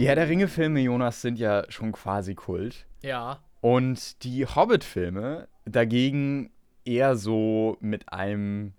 Die Herr der Ringe-Filme, Jonas, sind ja schon quasi Kult. Ja. Und die Hobbit-Filme dagegen eher so mit einem,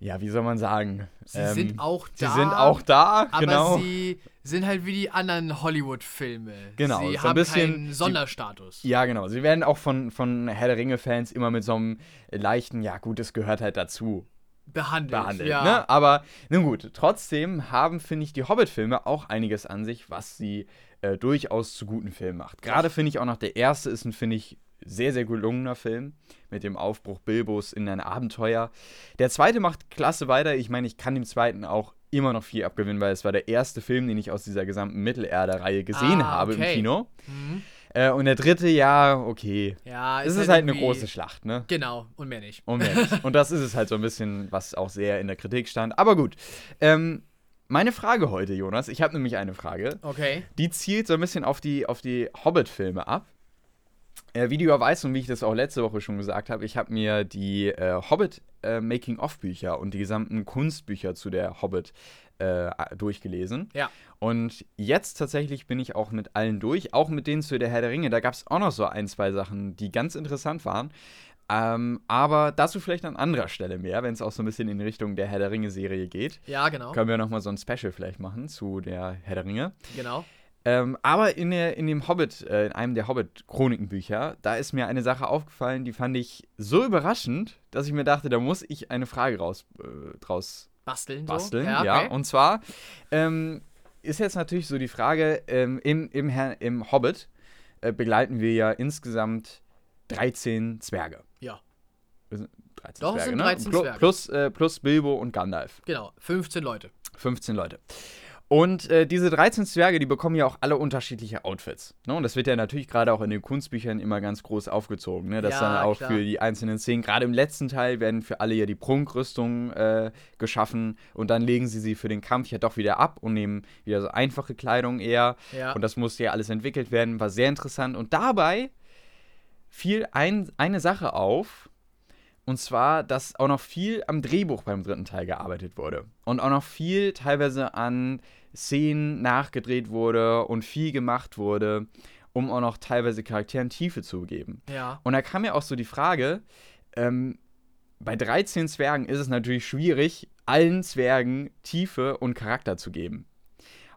ja, wie soll man sagen? Sie sind auch Sie da. sind auch da, aber genau. sie sind halt wie die anderen Hollywood-Filme. Genau, Sie so ein haben bisschen- keinen Sonderstatus. Ja, genau. Sie werden auch von, von Herr der Ringe-Fans immer mit so einem leichten, ja gut, es gehört halt dazu behandelt. behandelt. ja. Ne? Aber nun gut, trotzdem haben, finde ich, die Hobbit-Filme auch einiges an sich, was sie äh, durchaus zu guten Filmen macht. Gerade finde ich auch noch, der erste ist ein, finde ich, sehr, sehr gelungener Film mit dem Aufbruch Bilbos in ein Abenteuer. Der zweite macht klasse weiter. Ich meine, ich kann dem zweiten auch immer noch viel abgewinnen, weil es war der erste Film, den ich aus dieser gesamten Mittelerde-Reihe gesehen Ah, habe okay. im Kino. Mhm. Äh, und der dritte, ja, okay. Ja, Es ist halt eine irgendwie- große Schlacht, ne? Genau, und mehr nicht. Und, mehr nicht. und das ist es halt so ein bisschen, was auch sehr in der Kritik stand. Aber gut. Ähm, meine Frage heute, Jonas, ich habe nämlich eine Frage, Okay. die zielt so ein bisschen auf die, auf die Hobbit-Filme ab. Äh, wie du ja weißt und wie ich das auch letzte Woche schon gesagt habe, ich habe mir die äh, Hobbit äh, und die gesamten Kunstbücher zu der Hobbit äh, durchgelesen. Ja. Und jetzt tatsächlich bin ich auch mit allen durch, auch mit denen zu der Herr der Ringe. Da gab es auch noch so ein, zwei Sachen, die ganz interessant waren. Ähm, aber dazu vielleicht an anderer Stelle mehr, wenn es auch so ein bisschen in Richtung der Herr der Ringe-Serie geht. Ja, genau. Können wir nochmal so ein Special vielleicht machen zu der Herr der Ringe. Genau. Ähm, aber in, der, in dem Hobbit, äh, in einem der Hobbit-Chronikenbücher, da ist mir eine Sache aufgefallen, die fand ich so überraschend, dass ich mir dachte, da muss ich eine Frage raus, äh, draus Basteln, basteln. so. Ja, Ja, okay. und zwar ähm, ist jetzt natürlich so die Frage, ähm, im, im, im Hobbit äh, begleiten wir ja insgesamt 13 Zwerge. Ja. 13 Doch, es sind 13 Plu- Zwerge. Plus, äh, plus Bilbo und Gandalf. Genau. 15 Leute. 15 Leute. Und äh, diese 13 Zwerge, die bekommen ja auch alle unterschiedliche Outfits. Ne? Und das wird ja natürlich gerade auch in den Kunstbüchern immer ganz groß aufgezogen. Ne? Dass Ja, dann auch klar. für die einzelnen Szenen, gerade im letzten Teil, werden für alle ja die Prunkrüstungen äh, geschaffen. Und dann legen sie sie für den Kampf ja doch wieder ab und nehmen wieder so einfache Kleidung eher. Ja. Und das musste ja alles entwickelt werden, war sehr interessant. Und dabei fiel ein, eine Sache auf, und zwar, dass auch noch viel am Drehbuch beim dritten Teil gearbeitet wurde. Und auch noch viel teilweise an Szenen nachgedreht wurde und viel gemacht wurde, um auch noch teilweise Charakteren Tiefe zu geben. ja. Und da kam mir auch so die Frage, ähm, bei 13 Zwergen ist es natürlich schwierig, allen Zwergen Tiefe und Charakter zu geben.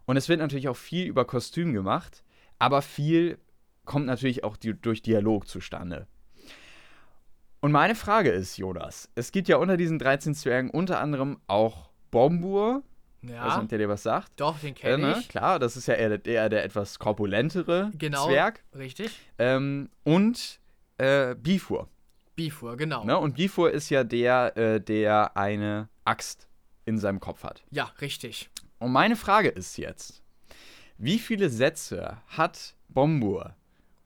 Und es wird natürlich auch viel über Kostüm gemacht, aber viel kommt natürlich auch di durch Dialog zustande. Und meine Frage ist, Jonas, es gibt ja unter diesen 13 Zwergen unter anderem auch Bombur, Ja. ob der dir was sagt. Doch, den Äh, kenne ne? ich. Klar, das ist ja eher, der- eher der etwas korpulentere Genau. Zwerg. Richtig. Ähm, und äh, Bifur. Bifur, genau. Ne? Und Bifur ist ja der, äh, der eine Axt in seinem Kopf hat. Ja, richtig. Und meine Frage ist jetzt, wie viele Sätze hat Bombur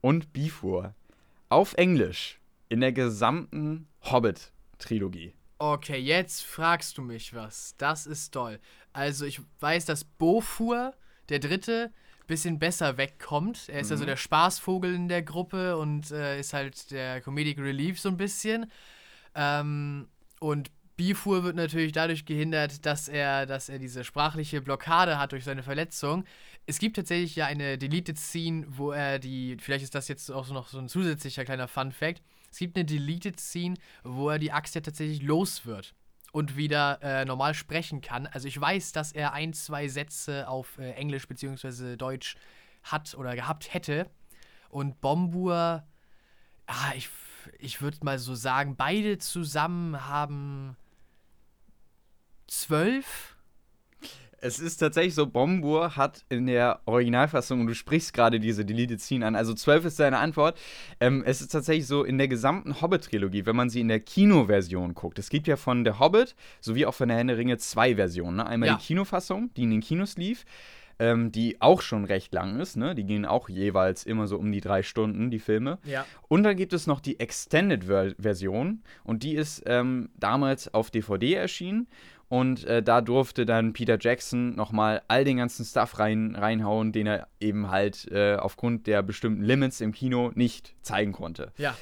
und Bifur auf Englisch in der gesamten Hobbit-Trilogie? Okay, jetzt fragst du mich was. Das ist toll. Also ich weiß, dass Bofur, der dritte, bisschen besser wegkommt. Er ist also der Spaßvogel in der Gruppe und äh, ist halt der Comedic Relief so ein bisschen. Ähm, und Bifur wird natürlich dadurch gehindert, dass er, dass er diese sprachliche Blockade hat durch seine Verletzung. Es gibt tatsächlich ja eine Deleted Scene, wo er die, vielleicht ist das jetzt auch so noch so ein zusätzlicher kleiner Fun Fact. Es gibt eine Deleted Scene, wo er die Axt ja tatsächlich los wird und wieder äh, normal sprechen kann. Also ich weiß, dass er ein, zwei Sätze auf äh, Englisch bzw. Deutsch hat oder gehabt hätte. Und Bombur, ah, ich, ich würde mal so sagen, beide zusammen haben zwölf. Es ist tatsächlich so, Bombur hat in der Originalfassung, und du sprichst gerade diese Deleted Scene an, also 12 ist deine Antwort. Ähm, es ist tatsächlich so, in der gesamten Hobbit-Trilogie, wenn man sie in der Kinoversion guckt, es gibt ja von der Hobbit sowie auch von der Herr der Ringe zwei Versionen. Ne? Einmal Ja. die Kinofassung, die in den Kinos lief, ähm, die auch schon recht lang ist, ne? Die gehen auch jeweils immer so um die drei Stunden, die Filme. Ja. Und dann gibt es noch die Extended-Version und die ist ähm, damals auf DVD erschienen. Und äh, da durfte dann Peter Jackson nochmal all den ganzen Stuff rein, reinhauen, den er eben halt äh, aufgrund der bestimmten Limits im Kino nicht zeigen konnte. Ja.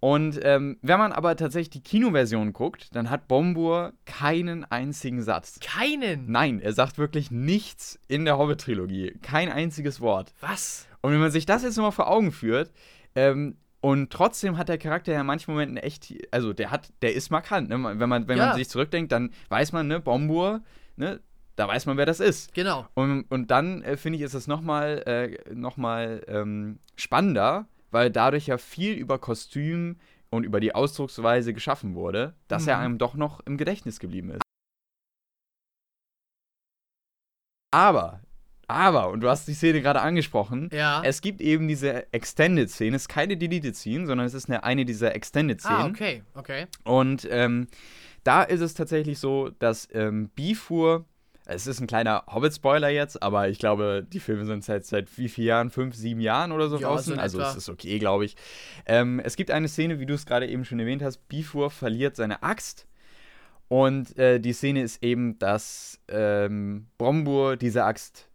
Und ähm, wenn man aber tatsächlich die Kinoversion guckt, dann hat Bombur keinen einzigen Satz. Keinen. Nein, er sagt wirklich nichts in der Hobbit-Trilogie. Kein einziges Wort. Was? Und wenn man sich das jetzt nochmal vor Augen führt, ähm, und trotzdem hat der Charakter ja in manchen Momenten echt, also der hat, der ist markant. Ne? Wenn, man, wenn Ja. man sich zurückdenkt, dann weiß man, ne, Bombur, ne, da weiß man, wer das ist. Genau. Und, und dann äh, finde ich, ist es nochmal äh, noch mal, ähm, spannender, weil dadurch ja viel über Kostüm und über die Ausdrucksweise geschaffen wurde, dass er Mhm. einem doch noch im Gedächtnis geblieben ist. Aber, aber, und du hast die Szene gerade angesprochen, Ja. es gibt eben diese Extended-Szene, es ist keine Deleted-Szene, sondern es ist eine, eine dieser Extended-Szenen. ah, okay, okay. Und ähm, da ist es tatsächlich so, dass ähm, Bifur, es ist ein kleiner Hobbit-Spoiler jetzt, aber ich glaube, die Filme sind seit, seit wie vielen Jahren? Fünf, sieben Jahren oder so Ja, draußen. so also es ist okay, glaube ich. Ähm, es gibt eine Szene, wie du es gerade eben schon erwähnt hast, Bifur verliert seine Axt. Und äh, die Szene ist eben, dass ähm, Brombur diese Axt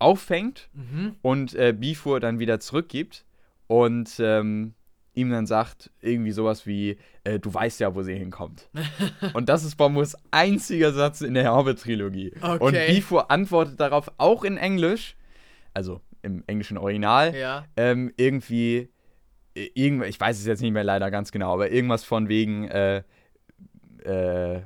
auffängt Mhm. und äh, Bifur dann wieder zurückgibt und ähm, ihm dann sagt, irgendwie sowas wie, äh, du weißt ja, wo sie hinkommt. und das ist Bomburs einziger Satz in der Hobbit-Trilogie. Und Okay. Bifur antwortet darauf auch in Englisch, also im englischen Original, Ja. ähm, irgendwie, äh, irgend, ich weiß es jetzt nicht mehr leider ganz genau, aber irgendwas von wegen, äh, äh,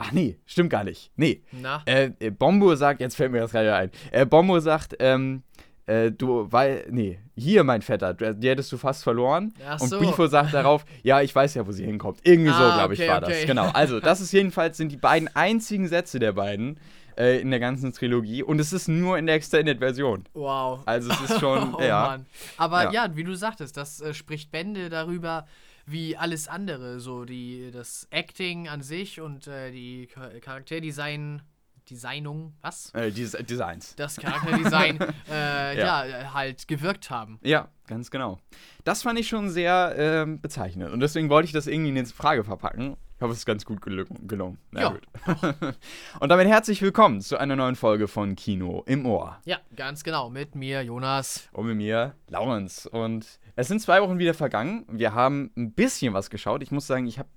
ach nee, stimmt gar nicht. Nee, Na. äh, äh, Bombo sagt, jetzt fällt mir das gerade ein. Äh, Bombo sagt, ähm, äh, du, weil, nee, hier, mein Vetter, du, die hättest du fast verloren. Ach und so. Bifo sagt darauf, ja, ich weiß ja, wo sie hinkommt. Irgendwie so, Ah, glaube ich, okay, war okay. das. Genau. Also, das ist jedenfalls, sind die beiden einzigen Sätze der beiden äh, in der ganzen Trilogie. Und es ist nur in der Extended-Version. Wow. Also, es ist schon, oh, ja. Mann. Aber Ja. ja. wie du sagtest, das äh, spricht Bände darüber, wie alles andere, so die das Acting an sich und äh, die Cha- Charakterdesign, Designung, was? Äh, Des Designs. Das Charakterdesign, äh, Ja. ja. halt gewirkt haben. Ja, ganz genau. Das fand ich schon sehr ähm, bezeichnend. Und deswegen wollte ich das irgendwie in die Frage verpacken. Ich hoffe, es ist ganz gut gelungen. gelungen. Na Ja. gut. Und damit herzlich willkommen zu einer neuen Folge von Kino im Ohr. Ja, ganz genau. Mit mir, Jonas. Und mit mir, Laurens. Und es sind zwei Wochen wieder vergangen. Wir haben ein bisschen was geschaut. Ich muss sagen, ich habe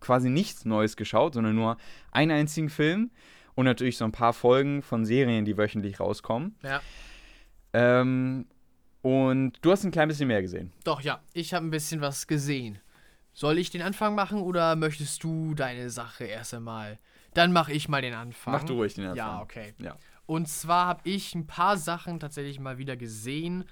quasi nichts Neues geschaut, sondern nur einen einzigen Film. Und natürlich so ein paar Folgen von Serien, die wöchentlich rauskommen. Ja. Ähm, und du hast ein klein bisschen mehr gesehen. Doch, ja, ich habe ein bisschen was gesehen. Soll ich den Anfang machen oder möchtest du deine Sache erst einmal? Dann mache ich mal den Anfang. Mach du ruhig den Anfang. Ja, okay. Ja. Und zwar habe ich ein paar Sachen tatsächlich mal wieder gesehen.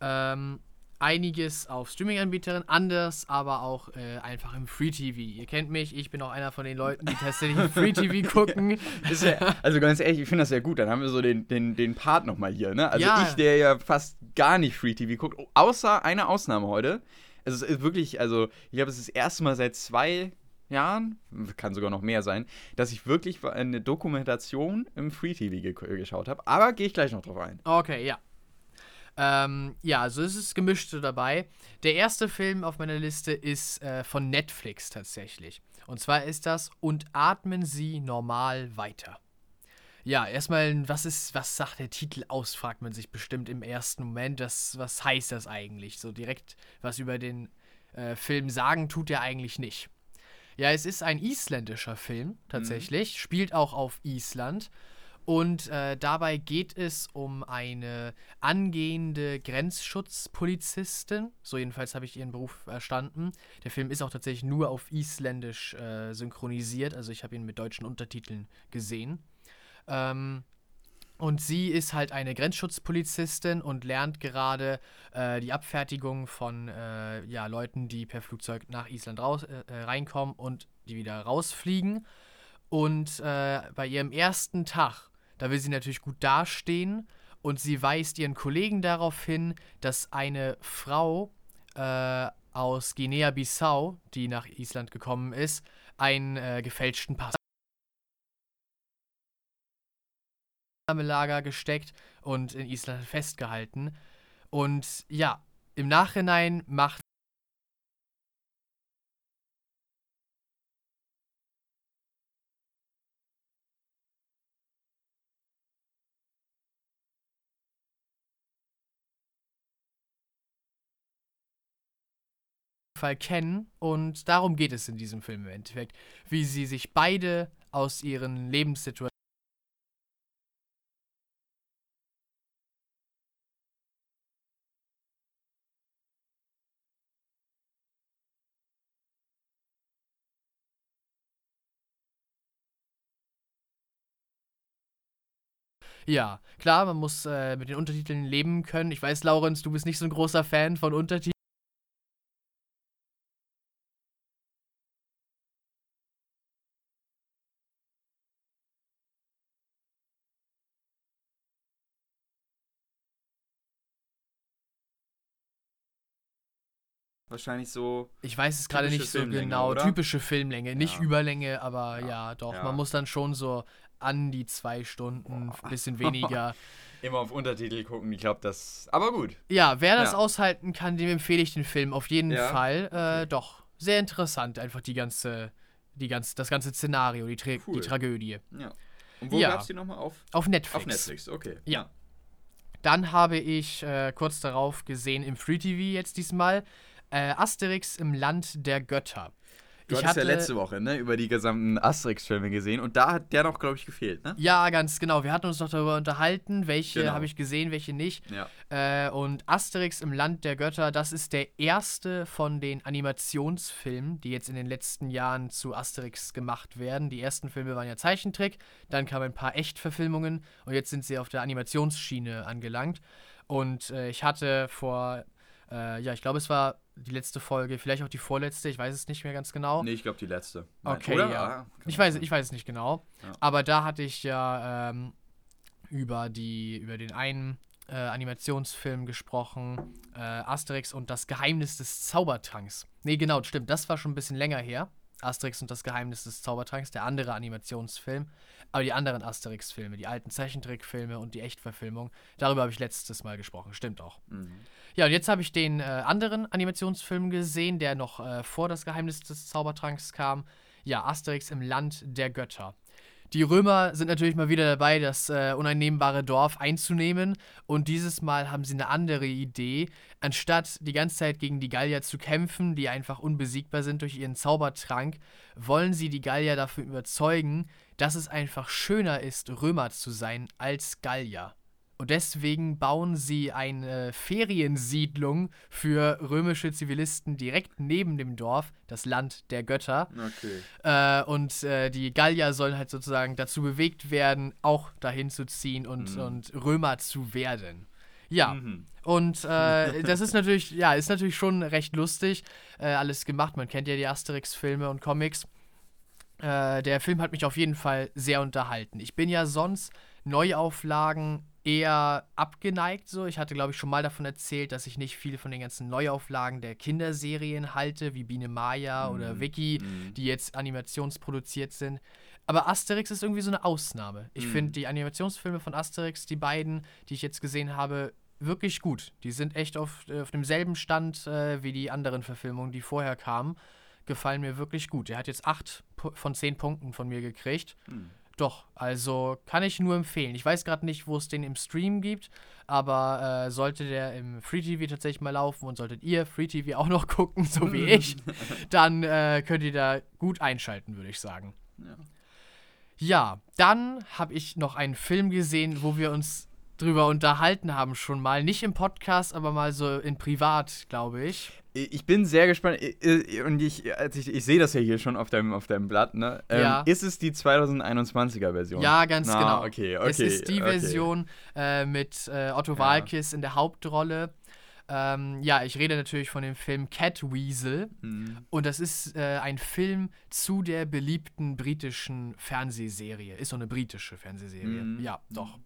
Ähm, einiges auf Streaming-Anbietern, anders aber auch äh, einfach im Free TV. Ihr kennt mich, ich bin auch einer von den Leuten, die tatsächlich im Free TV gucken. Ja, also ganz ehrlich, ich finde das sehr gut. Dann haben wir so den, den, den Part nochmal hier, ne? Also Ja. ich, der ja fast gar nicht Free TV guckt, außer eine Ausnahme heute. Es ist wirklich, also ich glaube, es ist das erste Mal seit zwei Jahren, kann sogar noch mehr sein, dass ich wirklich eine Dokumentation im Free TV ge geschaut habe. Aber gehe ich gleich noch drauf ein. Okay, ja. Ähm, ja, also es ist gemischt so dabei. Der erste Film auf meiner Liste ist äh, von Netflix tatsächlich. Und zwar ist das Und atmen Sie normal weiter. Ja, erstmal, was ist, was sagt der Titel aus, fragt man sich bestimmt im ersten Moment. Das, was heißt das eigentlich? So direkt was über den äh, Film sagen tut er eigentlich nicht. Ja, es ist ein isländischer Film tatsächlich, spielt auch auf Island. Und äh, dabei geht es um eine angehende Grenzschutzpolizistin. So jedenfalls habe ich ihren Beruf verstanden. Der Film ist auch tatsächlich nur auf Isländisch äh, synchronisiert. Also ich habe ihn mit deutschen Untertiteln gesehen. Ähm, und sie ist halt eine Grenzschutzpolizistin und lernt gerade äh, die Abfertigung von äh, ja, Leuten, die per Flugzeug nach Island raus, äh, äh, reinkommen und die wieder rausfliegen. Und bei ihrem ersten Tag, da will sie natürlich gut dastehen und sie weist ihren Kollegen darauf hin, dass eine Frau äh, aus Guinea-Bissau, die nach Island gekommen ist, einen äh, gefälschten Pass Lager gesteckt und in Island festgehalten. Und ja, im Nachhinein macht Fall kennen und darum geht es in diesem Film im Endeffekt, wie sie sich beide aus ihren Lebenssituationen Ja, klar, man muss äh, mit den Untertiteln leben können. Ich weiß, Laurenz, du bist nicht so ein großer Fan von Untertiteln. Wahrscheinlich so. Ich weiß es gerade nicht so genau. oder? Typische Filmlänge, nicht Ja. Überlänge, aber ja, doch. ja. Man muss dann schon so an die zwei Stunden, ein bisschen weniger. Immer auf Untertitel gucken, ich glaube, das. Aber gut. Ja, wer das Ja. aushalten kann, dem empfehle ich den Film auf jeden Ja. Fall. Äh, Doch, sehr interessant, einfach die ganze, die ganze, das ganze Szenario, die, Tra Cool. die Tragödie. Ja. Und wo Ja. gab's die nochmal auf? Auf Netflix. Auf Netflix, okay. Ja. Dann habe ich äh, kurz darauf gesehen im Free TV jetzt diesmal äh, Asterix im Land der Götter. Du ich hattest ja letzte Woche, ne, über die gesamten Asterix-Filme gesehen und da hat der noch, glaube ich, gefehlt, ne? Ja, ganz genau. Wir hatten uns noch darüber unterhalten, welche Genau. habe ich gesehen, welche nicht. Ja. Äh, und Asterix im Land der Götter, das ist der erste von den Animationsfilmen, die jetzt in den letzten Jahren zu Asterix gemacht werden. Die ersten Filme waren ja Zeichentrick, dann kamen ein paar Echtverfilmungen und jetzt sind sie auf der Animationsschiene angelangt. Und äh, ich hatte vor, äh, ja, ich glaube, es war die letzte Folge, vielleicht auch die vorletzte, ich weiß es nicht mehr ganz genau. Nee, ich glaube, die letzte. Nein, Okay, oder? ja. Ah, Ich weiß, sein. ich weiß es nicht genau. Ja. Aber da hatte ich ja ähm, über, die, über den einen äh, Animationsfilm gesprochen, äh, Asterix und das Geheimnis des Zaubertranks. Nee, genau, stimmt, das war schon ein bisschen länger her. Asterix und das Geheimnis des Zaubertranks, der andere Animationsfilm. Aber die anderen Asterix-Filme, die alten Zeichentrickfilme und die Echtverfilmung, darüber habe ich letztes Mal gesprochen. Stimmt auch. Mhm. Ja, und jetzt habe ich den äh, anderen Animationsfilm gesehen, der noch äh, vor das Geheimnis des Zaubertranks kam. Ja, Asterix im Land der Götter. Die Römer sind natürlich mal wieder dabei, das äh, uneinnehmbare Dorf einzunehmen. Und dieses Mal haben sie eine andere Idee. Anstatt die ganze Zeit gegen die Gallier zu kämpfen, die einfach unbesiegbar sind durch ihren Zaubertrank, wollen sie die Gallier dafür überzeugen, dass es einfach schöner ist, Römer zu sein als Gallier. Und deswegen bauen sie eine Feriensiedlung für römische Zivilisten direkt neben dem Dorf, das Land der Götter. Okay. Äh, und äh, die Gallier sollen halt sozusagen dazu bewegt werden, auch dahin zu ziehen und, Mhm. und Römer zu werden. Ja, Mhm. und äh, das ist natürlich, ja, ist natürlich schon recht lustig. Äh, alles gemacht. Man kennt ja die Asterix-Filme und Comics. Äh, der Film hat mich auf jeden Fall sehr unterhalten. Ich bin ja sonst Neuauflagen eher abgeneigt so. Ich hatte, glaube ich, schon mal davon erzählt, dass ich nicht viel von den ganzen Neuauflagen der Kinderserien halte, wie Biene Maya oder Mhm. Vicky, Mhm. die jetzt animationsproduziert sind. Aber Asterix ist irgendwie so eine Ausnahme. Ich Mhm. finde die Animationsfilme von Asterix, die beiden, die ich jetzt gesehen habe, wirklich gut. Die sind echt auf, äh, auf demselben Stand äh, wie die anderen Verfilmungen, die vorher kamen. Gefallen mir wirklich gut. Er hat jetzt acht von zehn Punkten von mir gekriegt. Mhm. Doch, also kann ich nur empfehlen. Ich weiß gerade nicht, wo es den im Stream gibt, aber äh, sollte der im Free TV tatsächlich mal laufen und solltet ihr Free TV auch noch gucken, so wie ich, dann äh, könnt ihr da gut einschalten, würde ich sagen. Ja. Ja, dann habe ich noch einen Film gesehen, wo wir uns drüber unterhalten haben schon mal. Nicht im Podcast, aber mal so in privat, glaube ich. Ich bin sehr gespannt und ich, als ich, ich sehe das ja hier schon auf deinem, auf deinem Blatt, ne? Ähm, Ja. Ist es die 2021er Version? Ja, ganz Na, genau. Okay, okay. es ist die okay. Version äh, mit äh, Otto Ja. Walkes in der Hauptrolle. Ähm, ja, ich rede natürlich von dem Film Catweasel. Mhm. Und das ist äh, ein Film zu der beliebten britischen Fernsehserie. Ist so eine britische Fernsehserie. Mhm. Ja, doch.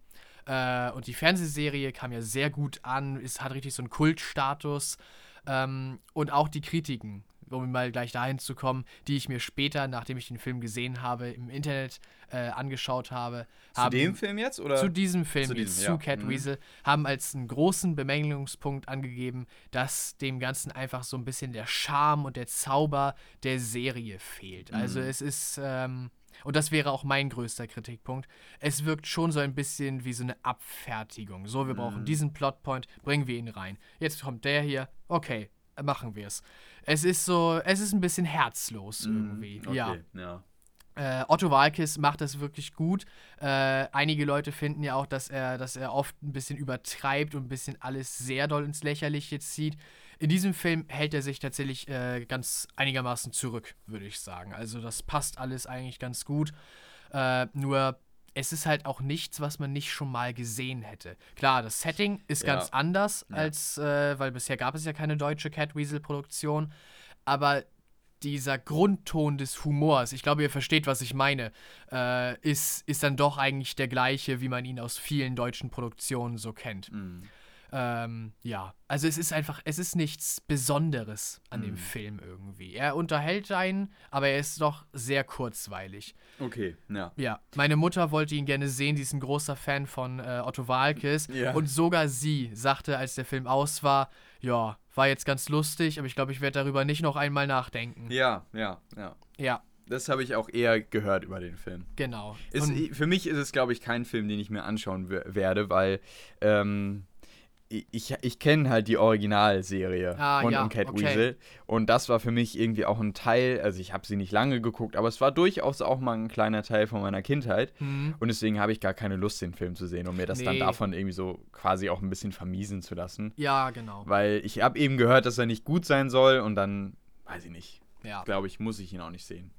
Äh, und die Fernsehserie kam ja sehr gut an, ist, hat richtig so einen Kultstatus. Ähm, und auch die Kritiken, um mal gleich dahin zu kommen, die ich mir später, nachdem ich den Film gesehen habe, im Internet äh, angeschaut habe, Zu haben dem Film jetzt? Oder? zu diesem Film, Zu jetzt, diesem, zu ja. Catweasel, haben als einen großen Bemängelungspunkt angegeben, dass dem Ganzen einfach so ein bisschen der Charme und der Zauber der Serie fehlt. Also Mhm. es ist, ähm, und das wäre auch mein größter Kritikpunkt, es wirkt schon so ein bisschen wie so eine Abfertigung. So, wir brauchen Mhm. diesen Plotpoint, bringen wir ihn rein. Jetzt kommt der hier, okay, machen wir es. Es ist so, es ist ein bisschen herzlos irgendwie. Mhm, okay, Ja. ja. Äh, Otto Walkes macht das wirklich gut. Äh, einige Leute finden ja auch, dass er, dass er oft ein bisschen übertreibt und ein bisschen alles sehr doll ins Lächerliche zieht. In diesem Film hält er sich tatsächlich äh, ganz einigermaßen zurück, würde ich sagen. Also das passt alles eigentlich ganz gut. Äh, nur es ist halt auch nichts, was man nicht schon mal gesehen hätte. Klar, das Setting ist Ja. ganz anders Ja. als, äh, weil bisher gab es ja keine deutsche Catweasel-Produktion. Aber dieser Grundton des Humors, ich glaube, ihr versteht, was ich meine, äh, ist, ist dann doch eigentlich der gleiche, wie man ihn aus vielen deutschen Produktionen so kennt. Mhm. Ähm, ja, also es ist einfach, es ist nichts Besonderes an dem Mhm. Film irgendwie. Er unterhält einen, aber er ist doch sehr kurzweilig. Okay, ja. Ja, meine Mutter wollte ihn gerne sehen, sie ist ein großer Fan von äh, Otto Walkes. Ja. Und sogar sie sagte, als der Film aus war, ja, war jetzt ganz lustig, aber ich glaube, ich werde darüber nicht noch einmal nachdenken. Ja, ja, ja. Ja, Das habe ich auch eher gehört über den Film. genau. Ist, für mich ist es, glaube ich, kein Film, den ich mir anschauen we- werde, weil ähm, ich, ich kenne halt die Originalserie Ah, von ja, um Catweasel. Und das war für mich irgendwie auch ein Teil, also ich habe sie nicht lange geguckt, aber es war durchaus auch mal ein kleiner Teil von meiner Kindheit. Hm. Und deswegen habe ich gar keine Lust, den Film zu sehen, um mir das dann Nee. davon irgendwie so quasi auch ein bisschen vermiesen zu lassen. Ja, genau. Weil ich habe eben gehört, dass er nicht gut sein soll und dann, weiß ich nicht, Ja. glaube ich, muss ich ihn auch nicht sehen.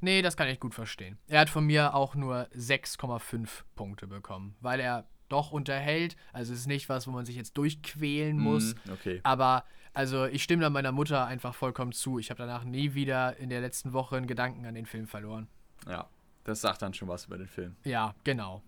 Nee, das kann ich gut verstehen. Er hat von mir auch nur 6,5 Punkte bekommen, weil er doch unterhält. Also es ist nicht was, wo man sich jetzt durchquälen muss. Mhm, okay. Aber also ich stimme da meiner Mutter einfach vollkommen zu. Ich habe danach nie wieder in der letzten Woche einen Gedanken an den Film verloren. Ja, das sagt dann schon was über den Film. Ja, genau.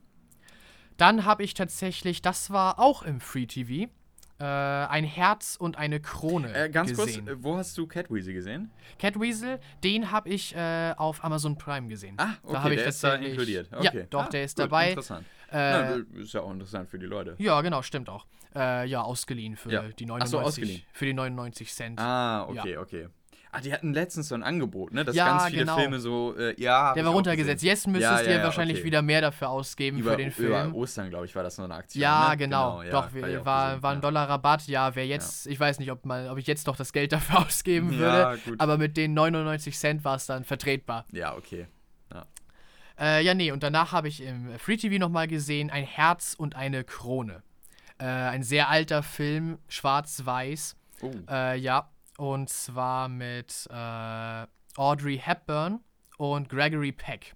Dann habe ich tatsächlich, das war auch im Free TV, äh, ein Herz und eine Krone Äh, ganz gesehen. kurz, äh, wo hast du Catweasel gesehen? Catweasel, den habe ich äh, auf Amazon Prime gesehen. Ah, okay, da hab ich der ist da inkludiert. Ja, Okay. doch, Ah, der ist gut, dabei. Interessant. Äh, Ja, ist ja auch interessant für die Leute. Ja, genau, stimmt auch. Äh, ja, ausgeliehen für Ja. die Ach 99 so, ausgeliehen. für die 99 Cent. Ah, okay, okay. Ah, die hatten letztens so ein Angebot, ne? Dass Ja, ganz viele genau. Filme so, äh, ja. der war runtergesetzt. Jetzt müsstest Ja, ja, ihr ja, wahrscheinlich okay. wieder mehr dafür ausgeben Über, für den Film. über Ostern, glaube ich, war das so eine Aktion. ja, ne? genau. ja, Doch, auch war, gesehen, war ein ja. Dollar Rabatt. Ja, wer jetzt, ich weiß nicht, ob, mal, ob ich jetzt noch das Geld dafür ausgeben Ja, würde, gut. aber mit den 99 Cent war es dann vertretbar. Ja, okay. Äh, ja, nee, und danach habe ich im Free TV nochmal gesehen, ein Herz und eine Krone. Äh, ein sehr alter Film, schwarz-weiß. Oh. Äh, ja, und zwar mit äh, Audrey Hepburn und Gregory Peck.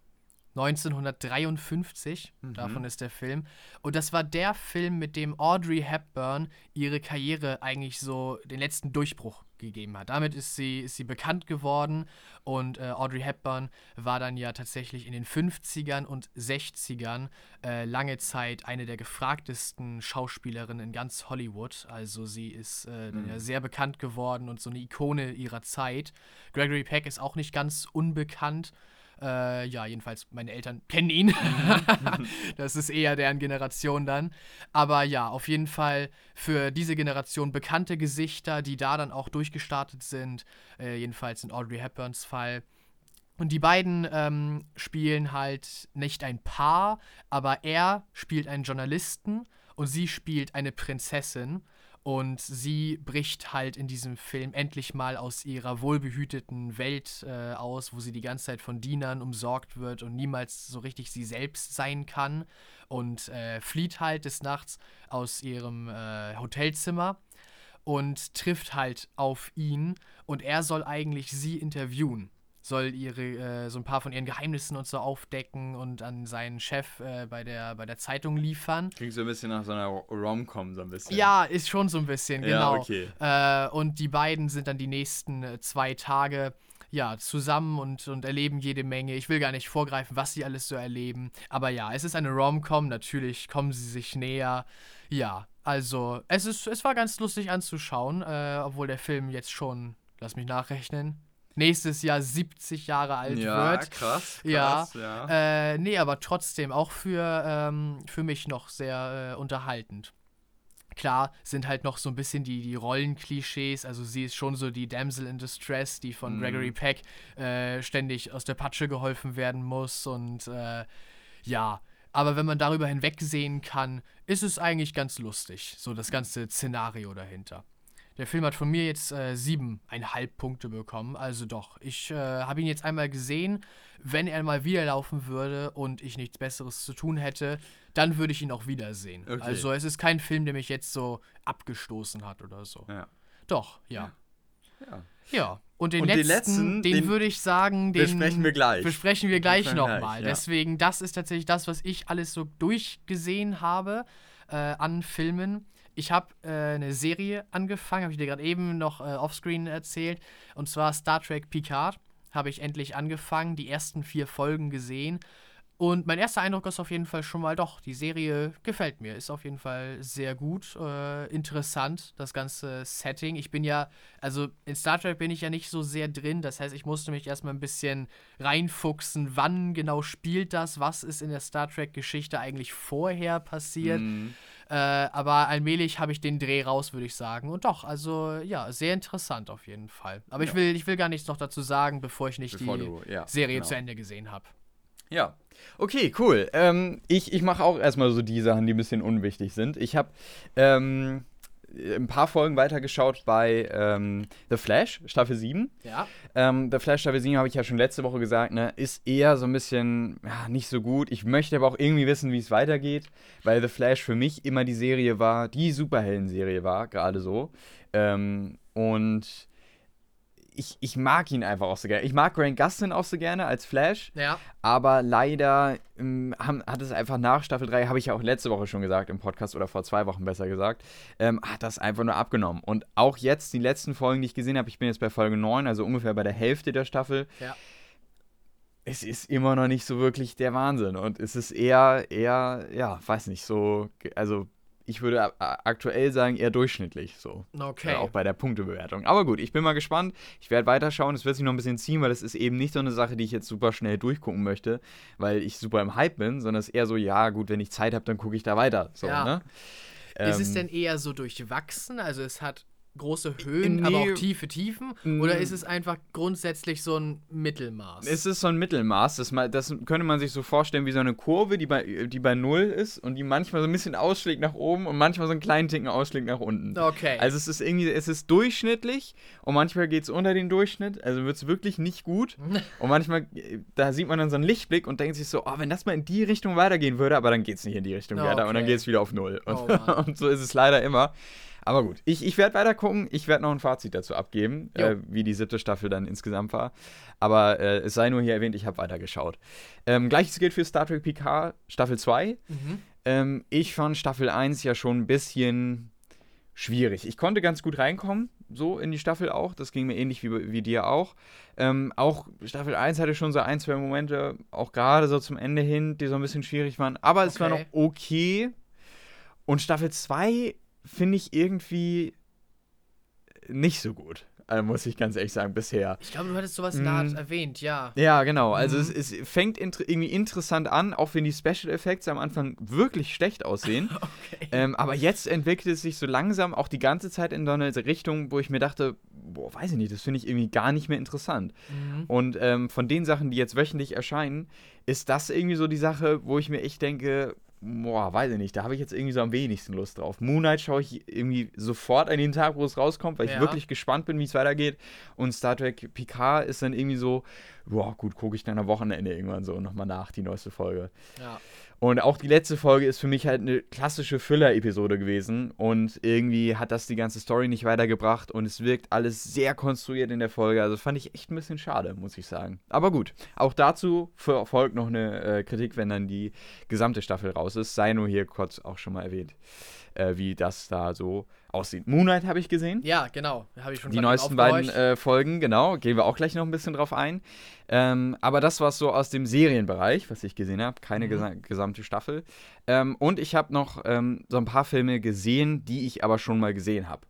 1953, Mhm. davon ist der Film. Und das war der Film, mit dem Audrey Hepburn ihre Karriere eigentlich so den letzten Durchbruch gegeben hat. Damit ist sie, ist sie bekannt geworden und äh, Audrey Hepburn war dann ja tatsächlich in den 50ern und 60ern äh, lange Zeit eine der gefragtesten Schauspielerinnen in ganz Hollywood. Also sie ist äh, dann ja sehr bekannt geworden und so eine Ikone ihrer Zeit. Gregory Peck ist auch nicht ganz unbekannt. Äh, ja, jedenfalls meine Eltern kennen ihn. das ist eher deren Generation dann. Aber ja, auf jeden Fall für diese Generation bekannte Gesichter, die da dann auch durchgestartet sind. Äh, jedenfalls in Audrey Hepburns Fall. Und die beiden ähm, spielen halt nicht ein Paar, aber er spielt einen Journalisten und sie spielt eine Prinzessin. Und sie bricht halt in diesem Film endlich mal aus ihrer wohlbehüteten Welt äh, aus, wo sie die ganze Zeit von Dienern umsorgt wird und niemals so richtig sie selbst sein kann. Und äh, flieht halt des Nachts aus ihrem äh, Hotelzimmer und trifft halt auf ihn. Und er soll eigentlich sie interviewen soll ihre äh, so ein paar von ihren Geheimnissen und so aufdecken und an seinen Chef äh, bei der bei der Zeitung liefern. Klingt so ein bisschen nach so einer Rom-Com, so ein bisschen. Ja, ist schon so ein bisschen, Ja, genau. okay. Äh, und die beiden sind dann die nächsten äh, zwei Tage ja, zusammen und, und erleben jede Menge. Ich will gar nicht vorgreifen, was sie alles so erleben. Aber ja, es ist eine Rom-Com, natürlich kommen sie sich näher. Ja, also es, ist, es war ganz lustig anzuschauen, äh, obwohl der Film jetzt schon, lass mich nachrechnen, nächstes Jahr 70 Jahre alt ja, wird. krass, Ja, krass. Ja, Äh, nee, aber trotzdem auch für, ähm, für mich noch sehr äh, unterhaltend. Klar sind halt noch so ein bisschen die, die Rollenklischees, also sie ist schon so die Damsel in Distress, die von Mhm. Gregory Peck äh, ständig aus der Patsche geholfen werden muss und äh, ja, aber wenn man darüber hinwegsehen kann, ist es eigentlich ganz lustig, so das ganze Szenario dahinter. Der Film hat von mir jetzt äh, siebeneinhalb Punkte bekommen. Also doch, ich äh, habe ihn jetzt einmal gesehen. Wenn er mal wieder laufen würde und ich nichts Besseres zu tun hätte, dann würde ich ihn auch wiedersehen. Okay. Also es ist kein Film, der mich jetzt so abgestoßen hat oder so. Ja. Doch, ja. ja. Ja. Und den Und den letzten, letzten, den, den würde ich sagen, den besprechen wir gleich. Besprechen wir gleich nochmal. ja. Deswegen, das ist tatsächlich das, was ich alles so durchgesehen habe äh, an Filmen. Ich habe äh, eine Serie angefangen, habe ich dir gerade eben noch äh, offscreen erzählt. Und zwar Star Trek Picard. Habe ich endlich angefangen, die ersten vier Folgen gesehen. Und mein erster Eindruck ist auf jeden Fall schon mal doch, die Serie gefällt mir, ist auf jeden Fall sehr gut, äh, interessant, das ganze Setting. Ich bin ja, also in Star Trek bin ich ja nicht so sehr drin, das heißt, ich musste mich erstmal ein bisschen reinfuchsen, wann genau spielt das, was ist in der Star Trek-Geschichte eigentlich vorher passiert. Mhm. Äh, aber allmählich habe ich den Dreh raus, würde ich sagen. Und doch, also ja, sehr interessant auf jeden Fall. Aber ich, Ja. will, ich will gar nichts noch dazu sagen, bevor ich nicht Bevor die du- ja, Serie genau. zu Ende gesehen habe. Ja. Okay, cool. Ähm, ich ich mache auch erstmal so die Sachen, die ein bisschen unwichtig sind. Ich habe ähm, ein paar Folgen weitergeschaut bei ähm, The Flash, Staffel 7. Ja. Ähm, The Flash Staffel 7, habe ich ja schon letzte Woche gesagt, ne, ist eher so ein bisschen ja, nicht so gut. Ich möchte aber auch irgendwie wissen, wie es weitergeht, weil The Flash für mich immer die Serie war, die Superhelden-Serie war, gerade so. Ähm, und ich, ich mag ihn einfach auch so gerne. Ich mag Grant Gustin auch so gerne als Flash, Ja. aber leider ähm, hat es einfach nach Staffel 3, habe ich ja auch letzte Woche schon gesagt im Podcast oder vor zwei Wochen besser gesagt, ähm, hat das einfach nur abgenommen. Und auch jetzt, die letzten Folgen, die ich gesehen habe, ich bin jetzt bei Folge 9, also ungefähr bei der Hälfte der Staffel. Ja. Es ist immer noch nicht so wirklich der Wahnsinn. Und es ist eher, eher, ja, weiß nicht, so, also ich würde aktuell sagen, eher durchschnittlich so. Okay. Äh, auch bei der Punktebewertung. Aber gut, ich bin mal gespannt. Ich werde weiterschauen. Es wird sich noch ein bisschen ziehen, weil es ist eben nicht so eine Sache, die ich jetzt super schnell durchgucken möchte, weil ich super im Hype bin, sondern es ist eher so, ja, gut, wenn ich Zeit habe, dann gucke ich da weiter. So, Ja. ne? ist es Ähm, denn eher so durchwachsen? Also es hat große Höhen, aber nee. auch tiefe Tiefen? Mm. Oder ist es einfach grundsätzlich so ein Mittelmaß? Es ist so ein Mittelmaß. Das, das könnte man sich so vorstellen wie so eine Kurve, die bei, die bei Null ist und die manchmal so ein bisschen ausschlägt nach oben und manchmal so einen kleinen Ticken ausschlägt nach unten. okay. Also es ist irgendwie, es ist durchschnittlich und manchmal geht es unter den Durchschnitt, also wird es wirklich nicht gut. Und manchmal, da sieht man dann so einen Lichtblick und denkt sich so, oh, wenn das mal in die Richtung weitergehen würde, aber dann geht es nicht in die Richtung Oh, weiter und dann okay. geht es wieder auf Null. Und, Oh, und so ist es leider immer. Aber gut, ich, ich werde weiter gucken, ich werde noch ein Fazit dazu abgeben, äh, wie die siebte Staffel dann insgesamt war. Aber äh, es sei nur hier erwähnt, ich habe weitergeschaut. Ähm, Gleiches gilt für Star Trek Picard Staffel 2. Mhm. Ähm, ich fand Staffel 1 ja schon ein bisschen schwierig. Ich konnte ganz gut reinkommen, so in die Staffel auch. Das ging mir ähnlich wie, wie dir auch. Ähm, auch Staffel 1 hatte schon so ein, zwei Momente, auch gerade so zum Ende hin, die so ein bisschen schwierig waren. Aber es war noch okay. Und Staffel 2 finde ich irgendwie nicht so gut, äh, muss ich ganz ehrlich sagen, bisher. Ich glaube, du hattest sowas in der Art Mm. erwähnt, ja. Ja, genau. Also Mhm. es, es fängt inter irgendwie interessant an, auch wenn die Special Effects am Anfang wirklich schlecht aussehen. Okay. ähm, aber jetzt entwickelt es sich so langsam auch die ganze Zeit in so eine Richtung, wo ich mir dachte, boah, weiß ich nicht, das finde ich irgendwie gar nicht mehr interessant. Mhm. Und ähm, von den Sachen, die jetzt wöchentlich erscheinen, ist das irgendwie so die Sache, wo ich mir echt denke, boah, weiß ich nicht, da habe ich jetzt irgendwie so am wenigsten Lust drauf. Moonlight schaue ich irgendwie sofort an den Tag, wo es rauskommt, weil ich Ja. wirklich gespannt bin, wie es weitergeht. Und Star Trek Picard ist dann irgendwie so, boah, gut, gucke ich dann am Wochenende irgendwann so nochmal nach, die neueste Folge. Ja. Und auch die letzte Folge ist für mich halt eine klassische Füller-Episode gewesen. Und irgendwie hat das die ganze Story nicht weitergebracht. Und es wirkt alles sehr konstruiert in der Folge. Also fand ich echt ein bisschen schade, muss ich sagen. Aber gut, auch dazu fol- folgt noch eine äh, Kritik, wenn dann die gesamte Staffel raus ist. Sei nur hier kurz auch schon mal erwähnt, äh, wie das da so aussieht. Moonlight habe ich gesehen. ja, genau. Habe ich schon Die neuesten beiden äh, Folgen, genau, gehen wir auch gleich noch ein bisschen drauf ein. Ähm, aber das war so aus dem Serienbereich, was ich gesehen habe, keine Mhm. gesa gesamte Staffel. Ähm, und ich habe noch ähm, so ein paar Filme gesehen, die ich aber schon mal gesehen habe.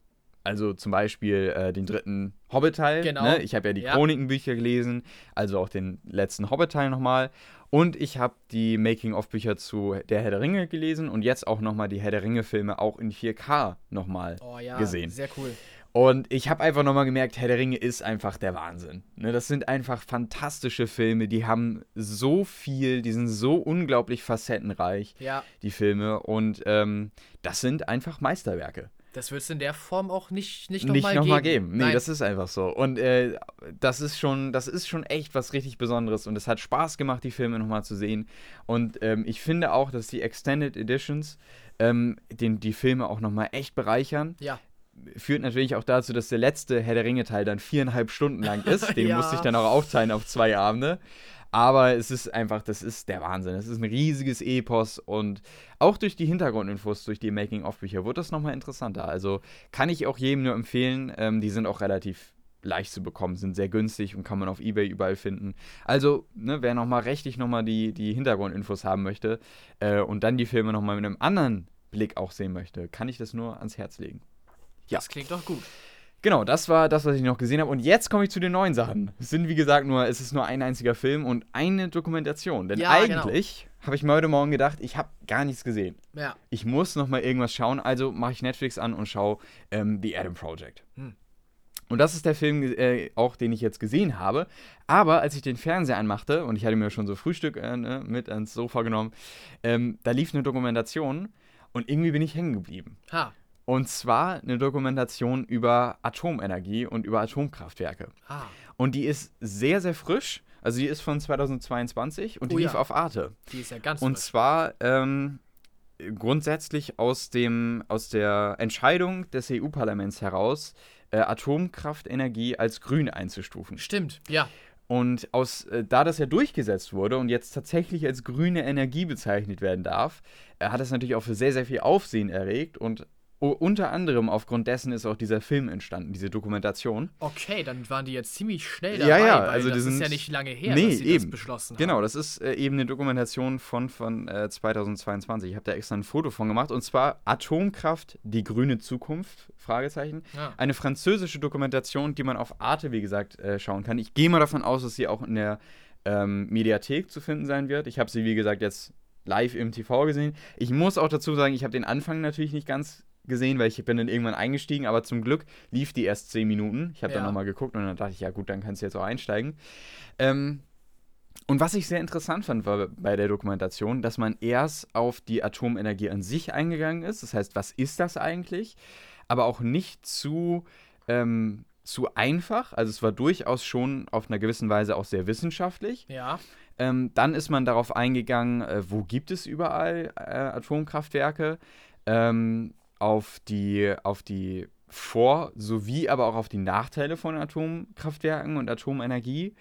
Also zum Beispiel äh, den dritten Hobbit-Teil. Genau. Ne? Ich habe ja die Ja. Chronikenbücher gelesen, also auch den letzten Hobbit-Teil nochmal. Und ich habe die Making-of-Bücher zu Der Herr der Ringe gelesen und jetzt auch nochmal die Herr der Ringe-Filme auch in 4K nochmal oh, ja, gesehen. Sehr cool. Und ich habe einfach nochmal gemerkt, Herr der Ringe ist einfach der Wahnsinn. Ne, das sind einfach fantastische Filme, die haben so viel, die sind so unglaublich facettenreich, Ja, die Filme. Und ähm, das sind einfach Meisterwerke. Das wird es in der Form auch nicht, nicht nicht nochmal nochmal geben. geben. Nee, Nein. das ist einfach so. Und äh, das ist schon, das ist schon echt was richtig Besonderes. Und es hat Spaß gemacht, die Filme nochmal zu sehen. Und ähm, ich finde auch, dass die Extended Editions ähm, den, die Filme auch nochmal echt bereichern. ja. Führt natürlich auch dazu, dass der letzte Herr der Ringe-Teil dann viereinhalb Stunden lang ist. Den Ja. musste ich dann auch aufteilen auf zwei Abende. Aber es ist einfach, das ist der Wahnsinn. Es ist ein riesiges Epos und auch durch die Hintergrundinfos, durch die Making-of-Bücher wird das nochmal interessanter. Also kann ich auch jedem nur empfehlen. Ähm, die sind auch relativ leicht zu bekommen, sind sehr günstig und kann man auf Ebay überall finden. Also, ne, wer nochmal rechtlich nochmal die, die Hintergrundinfos haben möchte äh, und dann die Filme nochmal mit einem anderen Blick auch sehen möchte, kann ich das nur ans Herz legen. Ja. Das klingt doch gut. Genau, das war das, was ich noch gesehen habe. Und jetzt komme ich zu den neuen Sachen. Es sind, wie gesagt, nur, es ist nur ein einziger Film und eine Dokumentation. Denn Ja, genau. eigentlich habe ich mir heute Morgen gedacht, ich habe gar nichts gesehen. Ja. Ich muss noch mal irgendwas schauen, also mache ich Netflix an und schaue ähm, The Adam Project. Hm. Und das ist der Film, äh, auch den ich jetzt gesehen habe. Aber als ich den Fernseher anmachte, und ich hatte mir schon so Frühstück äh, ne, mit ans Sofa genommen, ähm, da lief eine Dokumentation und irgendwie bin ich hängen geblieben. Ha. Und zwar eine Dokumentation über Atomenergie und über Atomkraftwerke. Ha. Und die ist sehr, sehr frisch. Also die ist von 2022 und die Oh ja. lief auf Arte. Die ist ja ganz Und frisch. zwar ähm, grundsätzlich aus, dem, aus der Entscheidung des EU-Parlaments heraus, äh, Atomkraftenergie als grün einzustufen. Stimmt, ja. Und aus, äh, da das ja durchgesetzt wurde und jetzt tatsächlich als grüne Energie bezeichnet werden darf, äh, hat es natürlich auch für sehr, sehr viel Aufsehen erregt und u- unter anderem aufgrund dessen ist auch dieser Film entstanden, diese Dokumentation. Okay, dann waren die jetzt ziemlich schnell Ja, dabei, ja, weil also die das ist sind- ja nicht lange her, Nee, dass sie eben. das beschlossen Genau, haben. das ist äh, eben eine Dokumentation von, von äh, 2022. Ich habe da extra ein Foto von gemacht und zwar Atomkraft, die grüne Zukunft, Fragezeichen. Ja. Eine französische Dokumentation, die man auf Arte, wie gesagt, äh, schauen kann. Ich gehe mal davon aus, dass sie auch in der ähm, Mediathek zu finden sein wird. Ich habe sie, wie gesagt, jetzt live im TV gesehen. Ich muss auch dazu sagen, ich habe den Anfang natürlich nicht ganz gesehen, weil ich bin dann irgendwann eingestiegen, aber zum Glück lief die erst 10 Minuten. Ich habe dann Ja. nochmal geguckt und dann dachte ich, ja gut, dann kannst du jetzt auch einsteigen. Ähm, und was ich sehr interessant fand war bei der Dokumentation, dass man erst auf die Atomenergie an sich eingegangen ist. Das heißt, was ist das eigentlich? Aber auch nicht zu, ähm, zu einfach. Also es war durchaus schon auf einer gewissen Weise auch sehr wissenschaftlich. Ja, Ähm, dann ist man darauf eingegangen, äh, wo gibt es überall äh, Atomkraftwerke, ähm, auf die, auf die Vor- sowie aber auch auf die Nachteile von Atomkraftwerken und Atomenergie.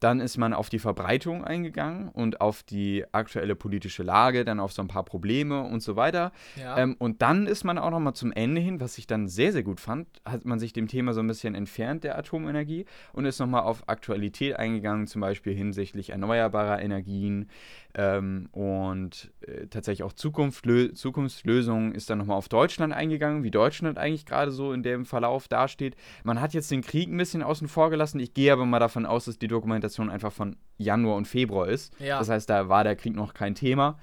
Dann ist man auf die Verbreitung eingegangen und auf die aktuelle politische Lage, dann auf so ein paar Probleme und so weiter. ja. Ähm, und dann ist man auch noch mal zum Ende hin, was ich dann sehr, sehr gut fand, hat man sich dem Thema so ein bisschen entfernt der Atomenergie und ist noch mal auf Aktualität eingegangen, zum Beispiel hinsichtlich erneuerbarer Energien ähm, und äh, tatsächlich auch Zukunftslö Zukunftslösungen ist dann noch mal auf Deutschland eingegangen, wie Deutschland eigentlich gerade so in dem Verlauf dasteht. Man hat jetzt den Krieg ein bisschen außen vor gelassen. Ich gehe aber mal davon aus, dass die Dokumentation einfach von Januar und Februar ist. Ja. Das heißt, da war der Krieg noch kein Thema.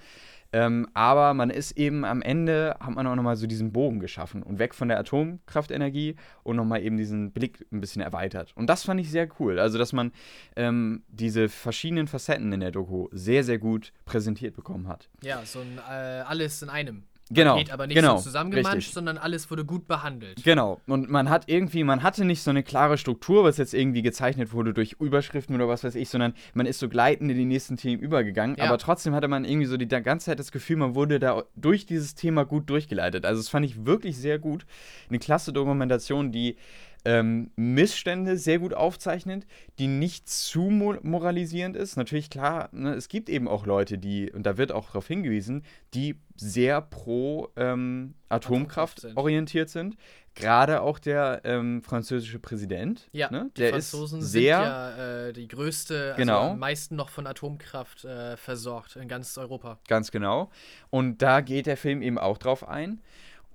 Ähm, aber man ist eben am Ende, hat man auch nochmal so diesen Bogen geschaffen und weg von der Atomkraftenergie und nochmal eben diesen Blick ein bisschen erweitert. Und das fand ich sehr cool. Also, dass man ähm, diese verschiedenen Facetten in der Doku sehr, sehr gut präsentiert bekommen hat. ja, so ein äh, alles in einem. Genau, Paket, aber nicht genau, so zusammengemanscht, richtig. sondern alles wurde gut behandelt. Genau. Und man hat irgendwie, man hatte nicht so eine klare Struktur, was jetzt irgendwie gezeichnet wurde durch Überschriften oder was weiß ich, sondern man ist so gleitend in die nächsten Themen übergegangen. Ja. Aber trotzdem hatte man irgendwie so die ganze Zeit das Gefühl, man wurde da durch dieses Thema gut durchgeleitet. Also das fand ich wirklich sehr gut. Eine klasse Dokumentation, die ähm, Missstände sehr gut aufzeichnet, die nicht zu mo moralisierend ist. Natürlich klar, ne, es gibt eben auch Leute, die, und da wird auch darauf hingewiesen, die sehr pro ähm, Atomkraft Atomkraft sind. orientiert sind. Gerade auch der ähm, französische Präsident, Ja, ne, die der Franzosen ist sehr, sind ja äh, die größte, also Genau. am meisten noch von Atomkraft äh, versorgt in ganz Europa. Ganz genau. Und da geht der Film eben auch drauf ein.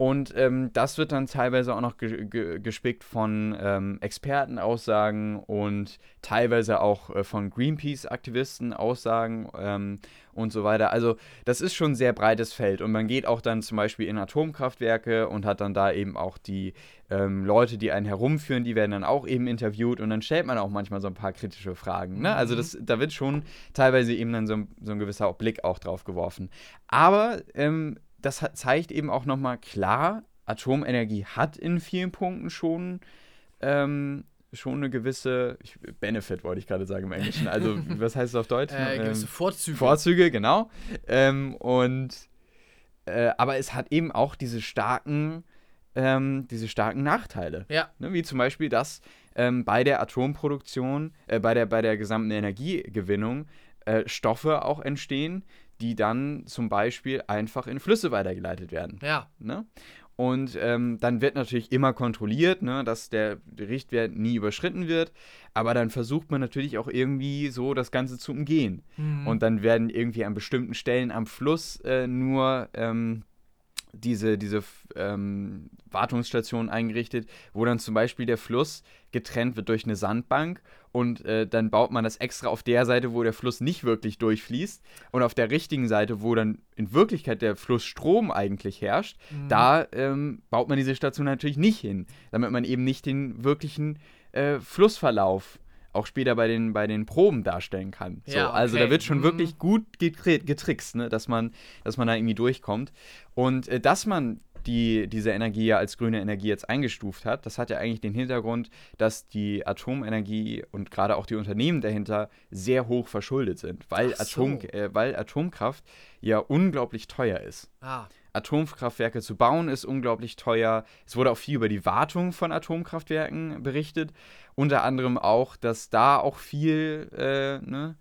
Und ähm, das wird dann teilweise auch noch ge ge gespickt von ähm, Expertenaussagen und teilweise auch äh, von Greenpeace-Aktivisten Aussagen ähm, und so weiter. Also das ist schon ein sehr breites Feld. Und man geht auch dann zum Beispiel in Atomkraftwerke und hat dann da eben auch die ähm, Leute, die einen herumführen, die werden dann auch eben interviewt und dann stellt man auch manchmal so ein paar kritische Fragen. Ne? Also das, da wird schon teilweise eben dann so, ein- so ein gewisser Blick auch drauf geworfen. Aber ähm, das zeigt eben auch nochmal klar, Atomenergie hat in vielen Punkten schon, ähm, schon eine gewisse ich, Benefit, wollte ich gerade sagen im Englischen. Also, was heißt es auf Deutsch? Äh, gewisse Ähm, Vorzüge. Vorzüge, genau. Ähm, und äh, aber es hat eben auch diese starken, ähm, diese starken Nachteile. ja, Ne? Wie zum Beispiel, dass ähm, bei der Atomproduktion, äh, bei, der, bei der gesamten Energiegewinnung äh, Stoffe auch entstehen, die dann zum Beispiel einfach in Flüsse weitergeleitet werden. ja, Ne? Und ähm, dann wird natürlich immer kontrolliert, ne, dass der Richtwert nie überschritten wird. Aber dann versucht man natürlich auch irgendwie so das Ganze zu umgehen. Mhm. Und dann werden irgendwie an bestimmten Stellen am Fluss äh, nur ähm, diese, diese ähm, Wartungsstationen eingerichtet, wo dann zum Beispiel der Fluss getrennt wird durch eine Sandbank und äh, dann baut man das extra auf der Seite, wo der Fluss nicht wirklich durchfließt und auf der richtigen Seite, wo dann in Wirklichkeit der Flussstrom eigentlich herrscht, Mhm. da ähm, baut man diese Station natürlich nicht hin, damit man eben nicht den wirklichen äh, Flussverlauf auch später bei den, bei den Proben darstellen kann. So, Ja, Also okay. da wird schon Mhm. wirklich gut getri getrickst, ne? dass, man, dass man da irgendwie durchkommt. Und äh, dass man die, diese Energie ja als grüne Energie jetzt eingestuft hat, das hat ja eigentlich den Hintergrund, dass die Atomenergie und gerade auch die Unternehmen dahinter sehr hoch verschuldet sind, weil, so. Atom, äh, weil Atomkraft ja unglaublich teuer ist. Ah, Atomkraftwerke zu bauen ist unglaublich teuer. Es wurde auch viel über die Wartung von Atomkraftwerken berichtet. Unter anderem auch, dass da auch viel, äh, ne,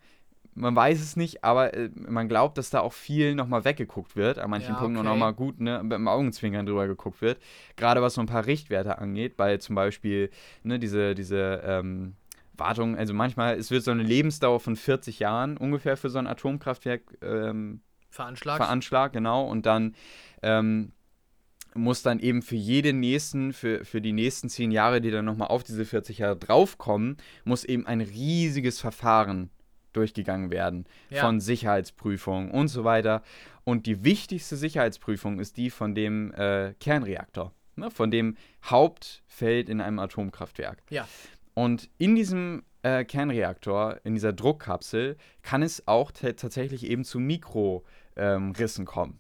man weiß es nicht, aber äh, man glaubt, dass da auch viel nochmal weggeguckt wird. An manchen Ja, Punkten okay. nochmal gut ne, mit dem Augenzwinkern drüber geguckt wird. Gerade was so ein paar Richtwerte angeht, bei zum Beispiel ne, diese, diese ähm, Wartung, also manchmal, es wird so eine Lebensdauer von 40 Jahren ungefähr für so ein Atomkraftwerk ähm, veranschlagt. veranschlagt, genau. Und dann ähm, muss dann eben für jeden nächsten, für, für die nächsten zehn Jahre, die dann nochmal auf diese 40 Jahre draufkommen, muss eben ein riesiges Verfahren durchgegangen werden Ja. von Sicherheitsprüfungen und so weiter. Und die wichtigste Sicherheitsprüfung ist die von dem äh, Kernreaktor, ne, von dem Hauptfeld in einem Atomkraftwerk. Ja. Und in diesem äh, Kernreaktor, in dieser Druckkapsel, kann es auch ta- tatsächlich eben zu Mikrorissen ähm, Rissen kommen.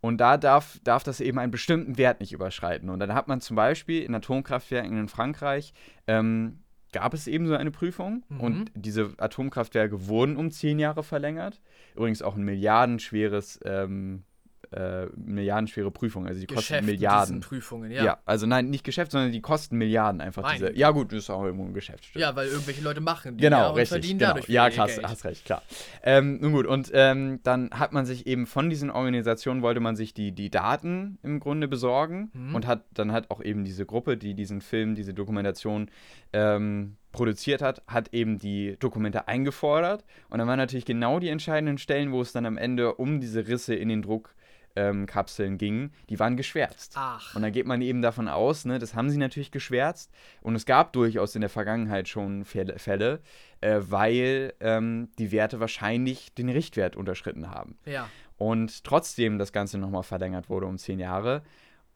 Und da darf, darf das eben einen bestimmten Wert nicht überschreiten. Und dann hat man zum Beispiel in Atomkraftwerken in Frankreich, ähm, gab es eben so eine Prüfung. Mhm. Und diese Atomkraftwerke wurden um zehn Jahre verlängert. Übrigens auch ein milliardenschweres, ähm, äh, milliardenschwere Prüfung. Also die kosten Geschäft mit Milliarden. Prüfungen, Ja. ja. also nein, nicht Geschäft, sondern die kosten Milliarden einfach. Meine Diese, ja, gut, das ist auch irgendwo ein Geschäft. stimmt. Ja, weil irgendwelche Leute machen die Genau, richtig. verdienen Genau. dadurch Ja, Geld. hast recht, klar. Ähm, nun gut, und ähm, dann hat man sich eben von diesen Organisationen, wollte man sich die, die Daten im Grunde besorgen Mhm. und hat dann hat auch eben diese Gruppe, die diesen Film, diese Dokumentation ähm, produziert hat, hat eben die Dokumente eingefordert. Und dann waren natürlich genau die entscheidenden Stellen, wo es dann am Ende um diese Risse in den Druckkapseln ähm, Kapseln ging, die waren geschwärzt. Ach, Und da geht man eben davon aus, ne, das haben sie natürlich geschwärzt. Und es gab durchaus in der Vergangenheit schon Fälle, äh, weil ähm, die Werte wahrscheinlich den Richtwert unterschritten haben. ja. Und trotzdem das Ganze nochmal verlängert wurde um zehn Jahre.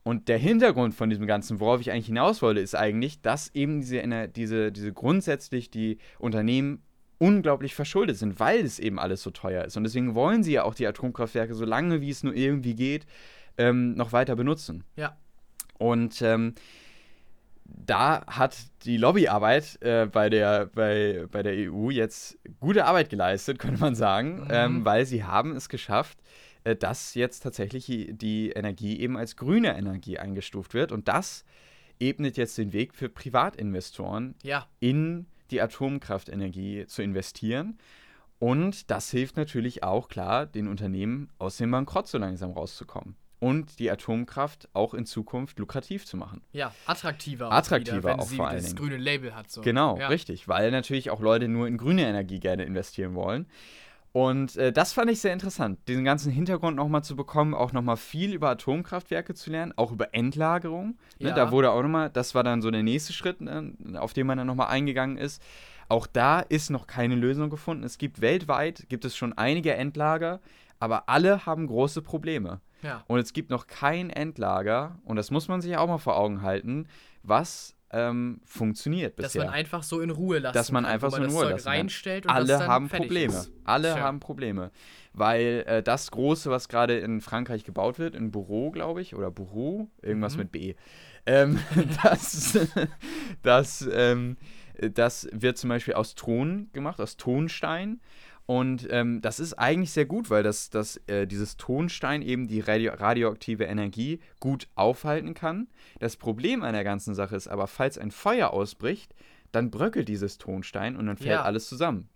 Und der Hintergrund von diesem Ganzen, worauf ich eigentlich hinaus wollte, ist eigentlich, dass eben diese, diese, diese grundsätzlich die Unternehmen unglaublich verschuldet sind, weil es eben alles so teuer ist. Und deswegen wollen sie ja auch die Atomkraftwerke, so lange wie es nur irgendwie geht, ähm, noch weiter benutzen. Ja. Und ähm, da hat die Lobbyarbeit äh, bei, der, bei, bei der EU jetzt gute Arbeit geleistet, könnte man sagen, Mhm. ähm, weil sie haben es geschafft, äh, dass jetzt tatsächlich die- die Energie eben als grüne Energie eingestuft wird. Und das ebnet jetzt den Weg für Privatinvestoren Ja, in die Atomkraftenergie zu investieren. Und das hilft natürlich auch, klar, den Unternehmen aus dem Bankrott so langsam rauszukommen. Und die Atomkraft auch in Zukunft lukrativ zu machen. ja, attraktiver. Attraktiver wieder, wenn auch sie vor allen das Dingen. grüne Label hat. So. Genau, ja. richtig. Weil natürlich auch Leute nur in grüne Energie gerne investieren wollen. Und äh, das fand ich sehr interessant, diesen ganzen Hintergrund nochmal zu bekommen, auch nochmal viel über Atomkraftwerke zu lernen, auch über Endlagerung. Ne, Ja. Da wurde auch nochmal, das war dann so der nächste Schritt, ne, auf den man dann nochmal eingegangen ist. Auch da ist noch keine Lösung gefunden. Es gibt weltweit, gibt es schon einige Endlager, aber alle haben große Probleme. Ja. Und es gibt noch kein Endlager, und das muss man sich auch mal vor Augen halten, was ähm, funktioniert Dass bisher. man einfach so in Ruhe lassen Dass man kann, einfach so in Ruhe lassen kann. reinstellt und das Alle haben Probleme. Ist. Alle Tja. haben Probleme. Weil äh, das Große, was gerade in Frankreich gebaut wird, in Bourreau, glaube ich, oder Bourreau, irgendwas Mhm. mit B, ähm, das, das, ähm, das wird zum Beispiel aus Ton gemacht, aus Tonstein. Und ähm, das ist eigentlich sehr gut, weil das, das, äh, dieses Tonstein eben die radio radioaktive Energie gut aufhalten kann. Das Problem an der ganzen Sache ist aber, falls ein Feuer ausbricht, dann bröckelt dieses Tonstein und dann fällt Ja. alles zusammen.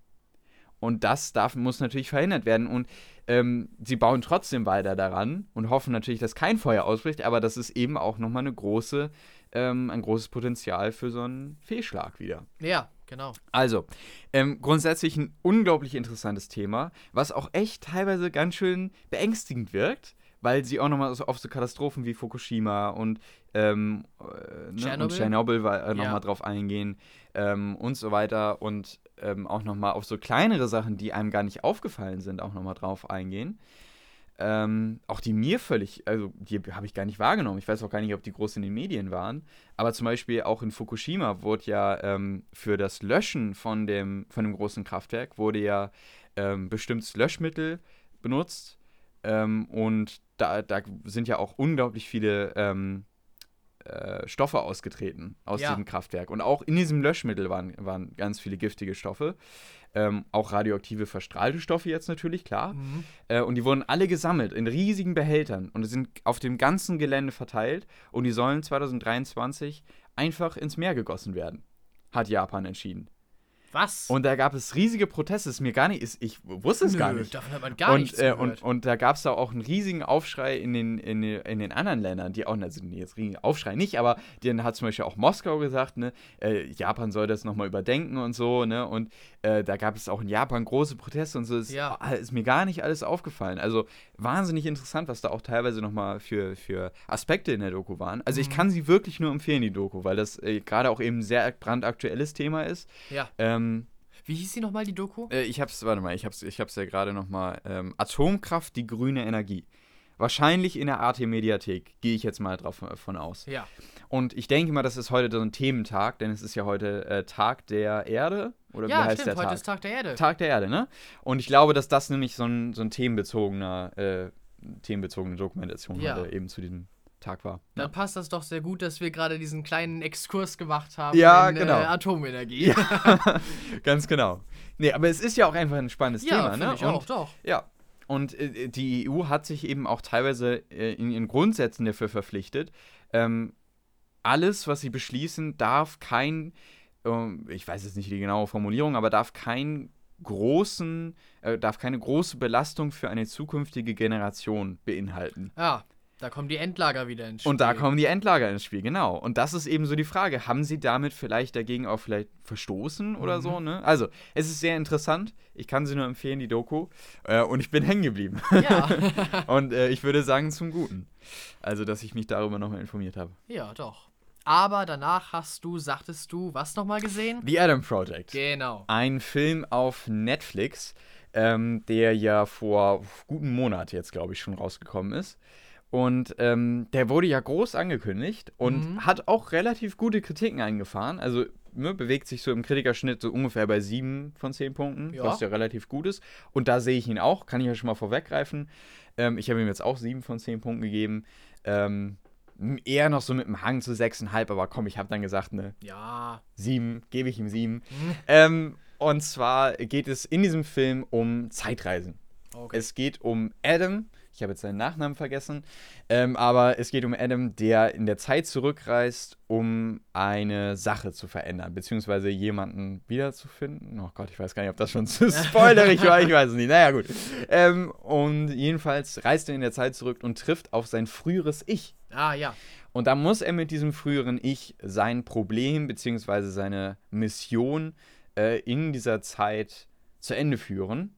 Und das darf, muss natürlich verhindert werden. Und ähm, sie bauen trotzdem weiter daran und hoffen natürlich, dass kein Feuer ausbricht, aber das ist eben auch nochmal eine große, ähm, ein großes Potenzial für so einen Fehlschlag wieder. Ja, genau. Also, ähm, grundsätzlich ein unglaublich interessantes Thema, was auch echt teilweise ganz schön beängstigend wirkt, weil sie auch nochmal auf so Katastrophen wie Fukushima und, ähm, äh, ne, und Tschernobyl? Tschernobyl äh, nochmal Ja. drauf eingehen ähm, und so weiter und ähm, auch nochmal auf so kleinere Sachen, die einem gar nicht aufgefallen sind, auch nochmal drauf eingehen. Ähm, auch die mir völlig, also die habe ich gar nicht wahrgenommen. Ich weiß auch gar nicht, ob die groß in den Medien waren. Aber zum Beispiel auch in Fukushima wurde ja ähm, für das Löschen von dem, von dem großen Kraftwerk wurde ja ähm, bestimmtes Löschmittel benutzt. Ähm, und da, da sind ja auch unglaublich viele ähm, äh, Stoffe ausgetreten aus Ja. diesem Kraftwerk. Und auch in diesem Löschmittel waren, waren ganz viele giftige Stoffe. Ähm, auch radioaktive verstrahlte Stoffe jetzt natürlich, klar. Mhm. Äh, und die wurden alle gesammelt in riesigen Behältern und sind auf dem ganzen Gelände verteilt. Und die sollen 2023 einfach ins Meer gegossen werden. Hat Japan entschieden. Was? Und da gab es riesige Proteste. Ist mir gar nicht, ist, ich wusste es gar Nö, nicht. Davon hat man gar und, nichts äh, und, und da gab es da auch einen riesigen Aufschrei in den, in, den, in den anderen Ländern, die auch, also jetzt riesigen Aufschrei nicht, aber dann hat zum Beispiel auch Moskau gesagt, ne, äh, Japan soll das nochmal überdenken und so, ne, und äh, da gab es auch in Japan große Proteste und so, ist, Ja. ah, ist mir gar nicht alles aufgefallen. Also wahnsinnig interessant, was da auch teilweise nochmal für, für Aspekte in der Doku waren. Also ich Mhm. kann sie wirklich nur empfehlen, die Doku, weil das äh, gerade auch eben ein sehr brandaktuelles Thema ist. ja. Ähm, Wie hieß sie nochmal, die Doku? äh, ich hab's, warte mal, ich hab's, ich hab's ja gerade nochmal. Ähm, Atomkraft, die grüne Energie. Wahrscheinlich in der AT-Mediathek, gehe ich jetzt mal drauf, von aus. Ja. Und ich denke mal, das ist heute so ein Thementag, denn es ist ja heute äh, Tag der Erde. Oder wie Ja, heißt stimmt, der heute Tag? ist Tag der Erde. Tag der Erde, ne? Und ich glaube, dass das nämlich so ein, so ein themenbezogener, äh, themenbezogene Dokumentation Ja. heute eben zu diesem Tag war. Dann passt das doch sehr gut, dass wir gerade diesen kleinen Exkurs gemacht haben Ja, in genau. äh, Atomenergie. Ja, ganz genau. Nee, aber es ist ja auch einfach ein spannendes Ja, Thema, ne? ich Und auch, doch. Ja. Und äh, die EU hat sich eben auch teilweise äh, in ihren Grundsätzen dafür verpflichtet, ähm, alles, was sie beschließen, darf kein, ähm, ich weiß jetzt nicht die genaue Formulierung, aber darf kein großen, äh, darf keine große Belastung für eine zukünftige Generation beinhalten. Ja, da kommen die Endlager wieder ins Spiel. Und da kommen die Endlager ins Spiel, genau. Und das ist eben so die Frage, haben sie damit vielleicht dagegen auch vielleicht verstoßen oder Mhm. so, ne? Also, es ist sehr interessant. Ich kann sie nur empfehlen, die Doku. Äh, und ich bin hängen geblieben. Ja. und äh, ich würde sagen, zum Guten. Also, dass ich mich darüber nochmal informiert habe. ja, doch. Aber danach hast du, sagtest du, was nochmal gesehen? The Adam Project. Genau. Ein Film auf Netflix, ähm, der ja vor guten Monat jetzt, glaube ich, schon rausgekommen ist. Und ähm, der wurde ja groß angekündigt und Mhm. hat auch relativ gute Kritiken eingefahren. Also ne, bewegt sich so im Kritikerschnitt so ungefähr bei 7 von 10 Punkten, Ja. was ja relativ gut ist. Und da sehe ich ihn auch, kann ich ja schon mal vorweggreifen. Ähm, ich habe ihm jetzt auch 7 von 10 Punkten gegeben. Ähm, eher noch so mit einem Hang zu 6,5, aber komm, ich habe dann gesagt, ne, Ja. 7, gebe ich ihm 7. Hm, Ähm, und zwar geht es in diesem Film um Zeitreisen. Okay. Es geht um Adam, ich habe jetzt seinen Nachnamen vergessen, ähm, aber es geht um Adam, der in der Zeit zurückreist, um eine Sache zu verändern, beziehungsweise jemanden wiederzufinden. Oh Gott, ich weiß gar nicht, ob das schon zu spoilerig war, ich weiß es nicht. Naja, gut. Ähm, und jedenfalls reist er in der Zeit zurück und trifft auf sein früheres Ich. ah, ja. Und da muss er mit diesem früheren Ich sein Problem bzw. seine Mission äh, in dieser Zeit zu Ende führen.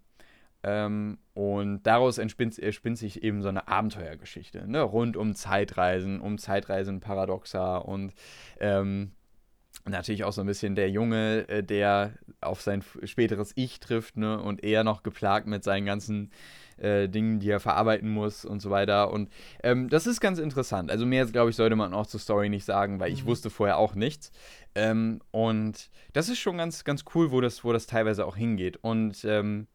Ähm, und daraus entspinnt, entspinnt sich eben so eine Abenteuergeschichte, ne? rund um Zeitreisen, um Zeitreisen-Paradoxa und ähm, natürlich auch so ein bisschen der Junge, äh, der auf sein späteres Ich trifft ne? und eher noch geplagt mit seinen ganzen äh, Dingen, die er verarbeiten muss und so weiter. Und ähm, das ist ganz interessant. Also mehr, glaube ich, sollte man auch zur Story nicht sagen, weil ich Mhm. wusste vorher auch nichts. Ähm, und das ist schon ganz, ganz cool, wo das, wo das teilweise auch hingeht. Und ähm,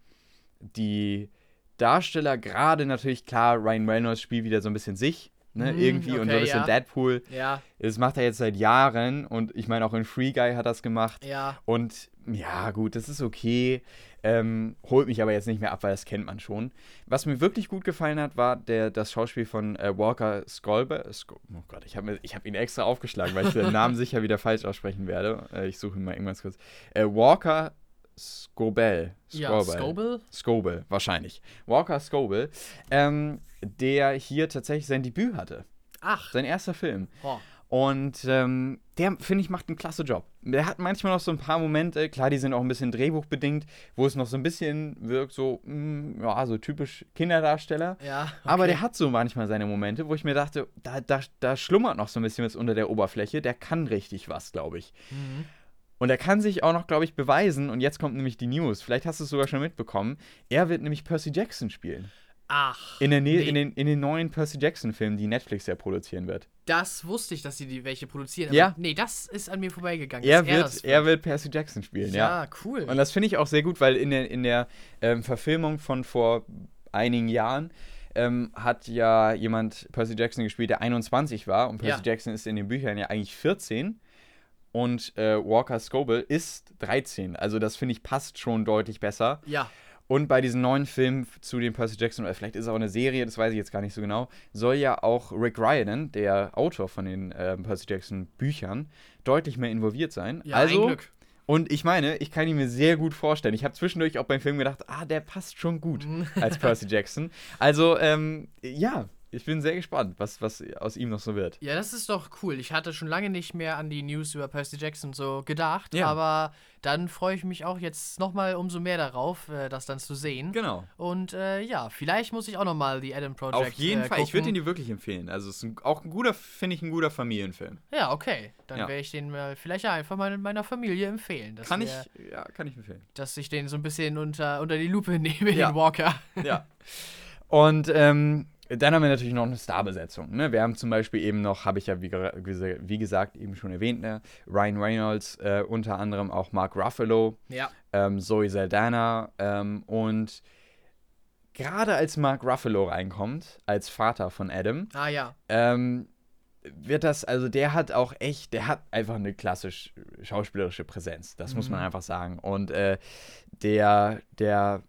die Darsteller, gerade natürlich klar, Ryan Reynolds spielt wieder so ein bisschen sich, ne, Mhm, irgendwie und so ein okay, bisschen ja. Deadpool. Ja, Das macht er jetzt seit Jahren und ich meine auch in Free Guy hat das gemacht. ja. Und ja, gut, das ist okay. Ähm, holt mich aber jetzt nicht mehr ab, weil das kennt man schon. Was mir wirklich gut gefallen hat, war der, das Schauspiel von äh, Walker Skolber. Sko oh Gott, ich habe hab ihn extra aufgeschlagen, weil ich den Namen sicher wieder falsch aussprechen werde. Äh, ich suche ihn mal irgendwas kurz. Äh, Walker Scobell. Ja, Scobel? Scobell, wahrscheinlich. Walker Scobell, ähm, der hier tatsächlich sein Debüt hatte. Ach, Sein erster Film. boah. Und ähm, der, finde ich, macht einen klasse Job. Der hat manchmal noch so ein paar Momente, klar, die sind auch ein bisschen drehbuchbedingt, wo es noch so ein bisschen wirkt, so, mm, ja, so typisch Kinderdarsteller. Ja, okay. Aber der hat so manchmal seine Momente, wo ich mir dachte, da, da, da schlummert noch so ein bisschen was unter der Oberfläche. Der kann richtig was, glaube ich. Mhm. Und er kann sich auch noch, glaube ich, beweisen. Und jetzt kommt nämlich die News. Vielleicht hast du es sogar schon mitbekommen. Er wird nämlich Percy Jackson spielen. Ach, In, der Nä- nee, in, den, in den neuen Percy Jackson-Filmen, die Netflix ja produzieren wird. das wusste ich, dass sie die welche produzieren. Ja. Nee, das ist an mir vorbeigegangen. Er wird, das er wird Percy Jackson spielen, ja. Ja, cool. Und das finde ich auch sehr gut, weil in der, in der ähm, Verfilmung von vor einigen Jahren ähm, hat ja jemand Percy Jackson gespielt, der 21 war. Und Percy Ja. Jackson ist in den Büchern ja eigentlich 14. Und äh, Walker Scobell ist 13. Also das finde ich passt schon deutlich besser. ja, Und bei diesen neuen Filmen zu den Percy Jackson, oder vielleicht ist es auch eine Serie, das weiß ich jetzt gar nicht so genau, soll ja auch Rick Riordan, der Autor von den ähm, Percy Jackson Büchern, deutlich mehr involviert sein. ja, also, ein Glück. und ich meine, ich kann ihn mir sehr gut vorstellen. Ich habe zwischendurch auch beim Film gedacht, ah, der passt schon gut als Percy Jackson. Also, ähm, ja, ich bin sehr gespannt, was, was aus ihm noch so wird. Ja, das ist doch cool. Ich hatte schon lange nicht mehr an die News über Percy Jackson so gedacht, Ja. aber dann freue ich mich auch jetzt nochmal umso mehr darauf, äh, das dann zu sehen. Genau. Und äh, ja, vielleicht muss ich auch nochmal die Adam Project Auf jeden äh, Fall. Ich würde ihn dir wirklich empfehlen. Also, es ist ein, auch ein guter, finde ich, ein guter Familienfilm. Ja, okay. Dann Ja. werde ich den mal vielleicht einfach mal meiner Familie empfehlen. Kann ich, wir, ja, kann ich empfehlen. Dass ich den so ein bisschen unter, unter die Lupe nehme, Ja. den Walker. Ja. Und ähm, dann haben wir natürlich noch eine Starbesetzung. Ne? Wir haben zum Beispiel eben noch, habe ich ja wie, wie gesagt eben schon erwähnt, ne? Ryan Reynolds, äh, unter anderem auch Mark Ruffalo, Ja. ähm, Zoe Saldana ähm, und gerade als Mark Ruffalo reinkommt, als Vater von Adam, Ah ja. ähm, wird das, also der hat auch echt, der hat einfach eine klassisch schauspielerische Präsenz, das muss man Mhm. einfach sagen. Und äh, der, der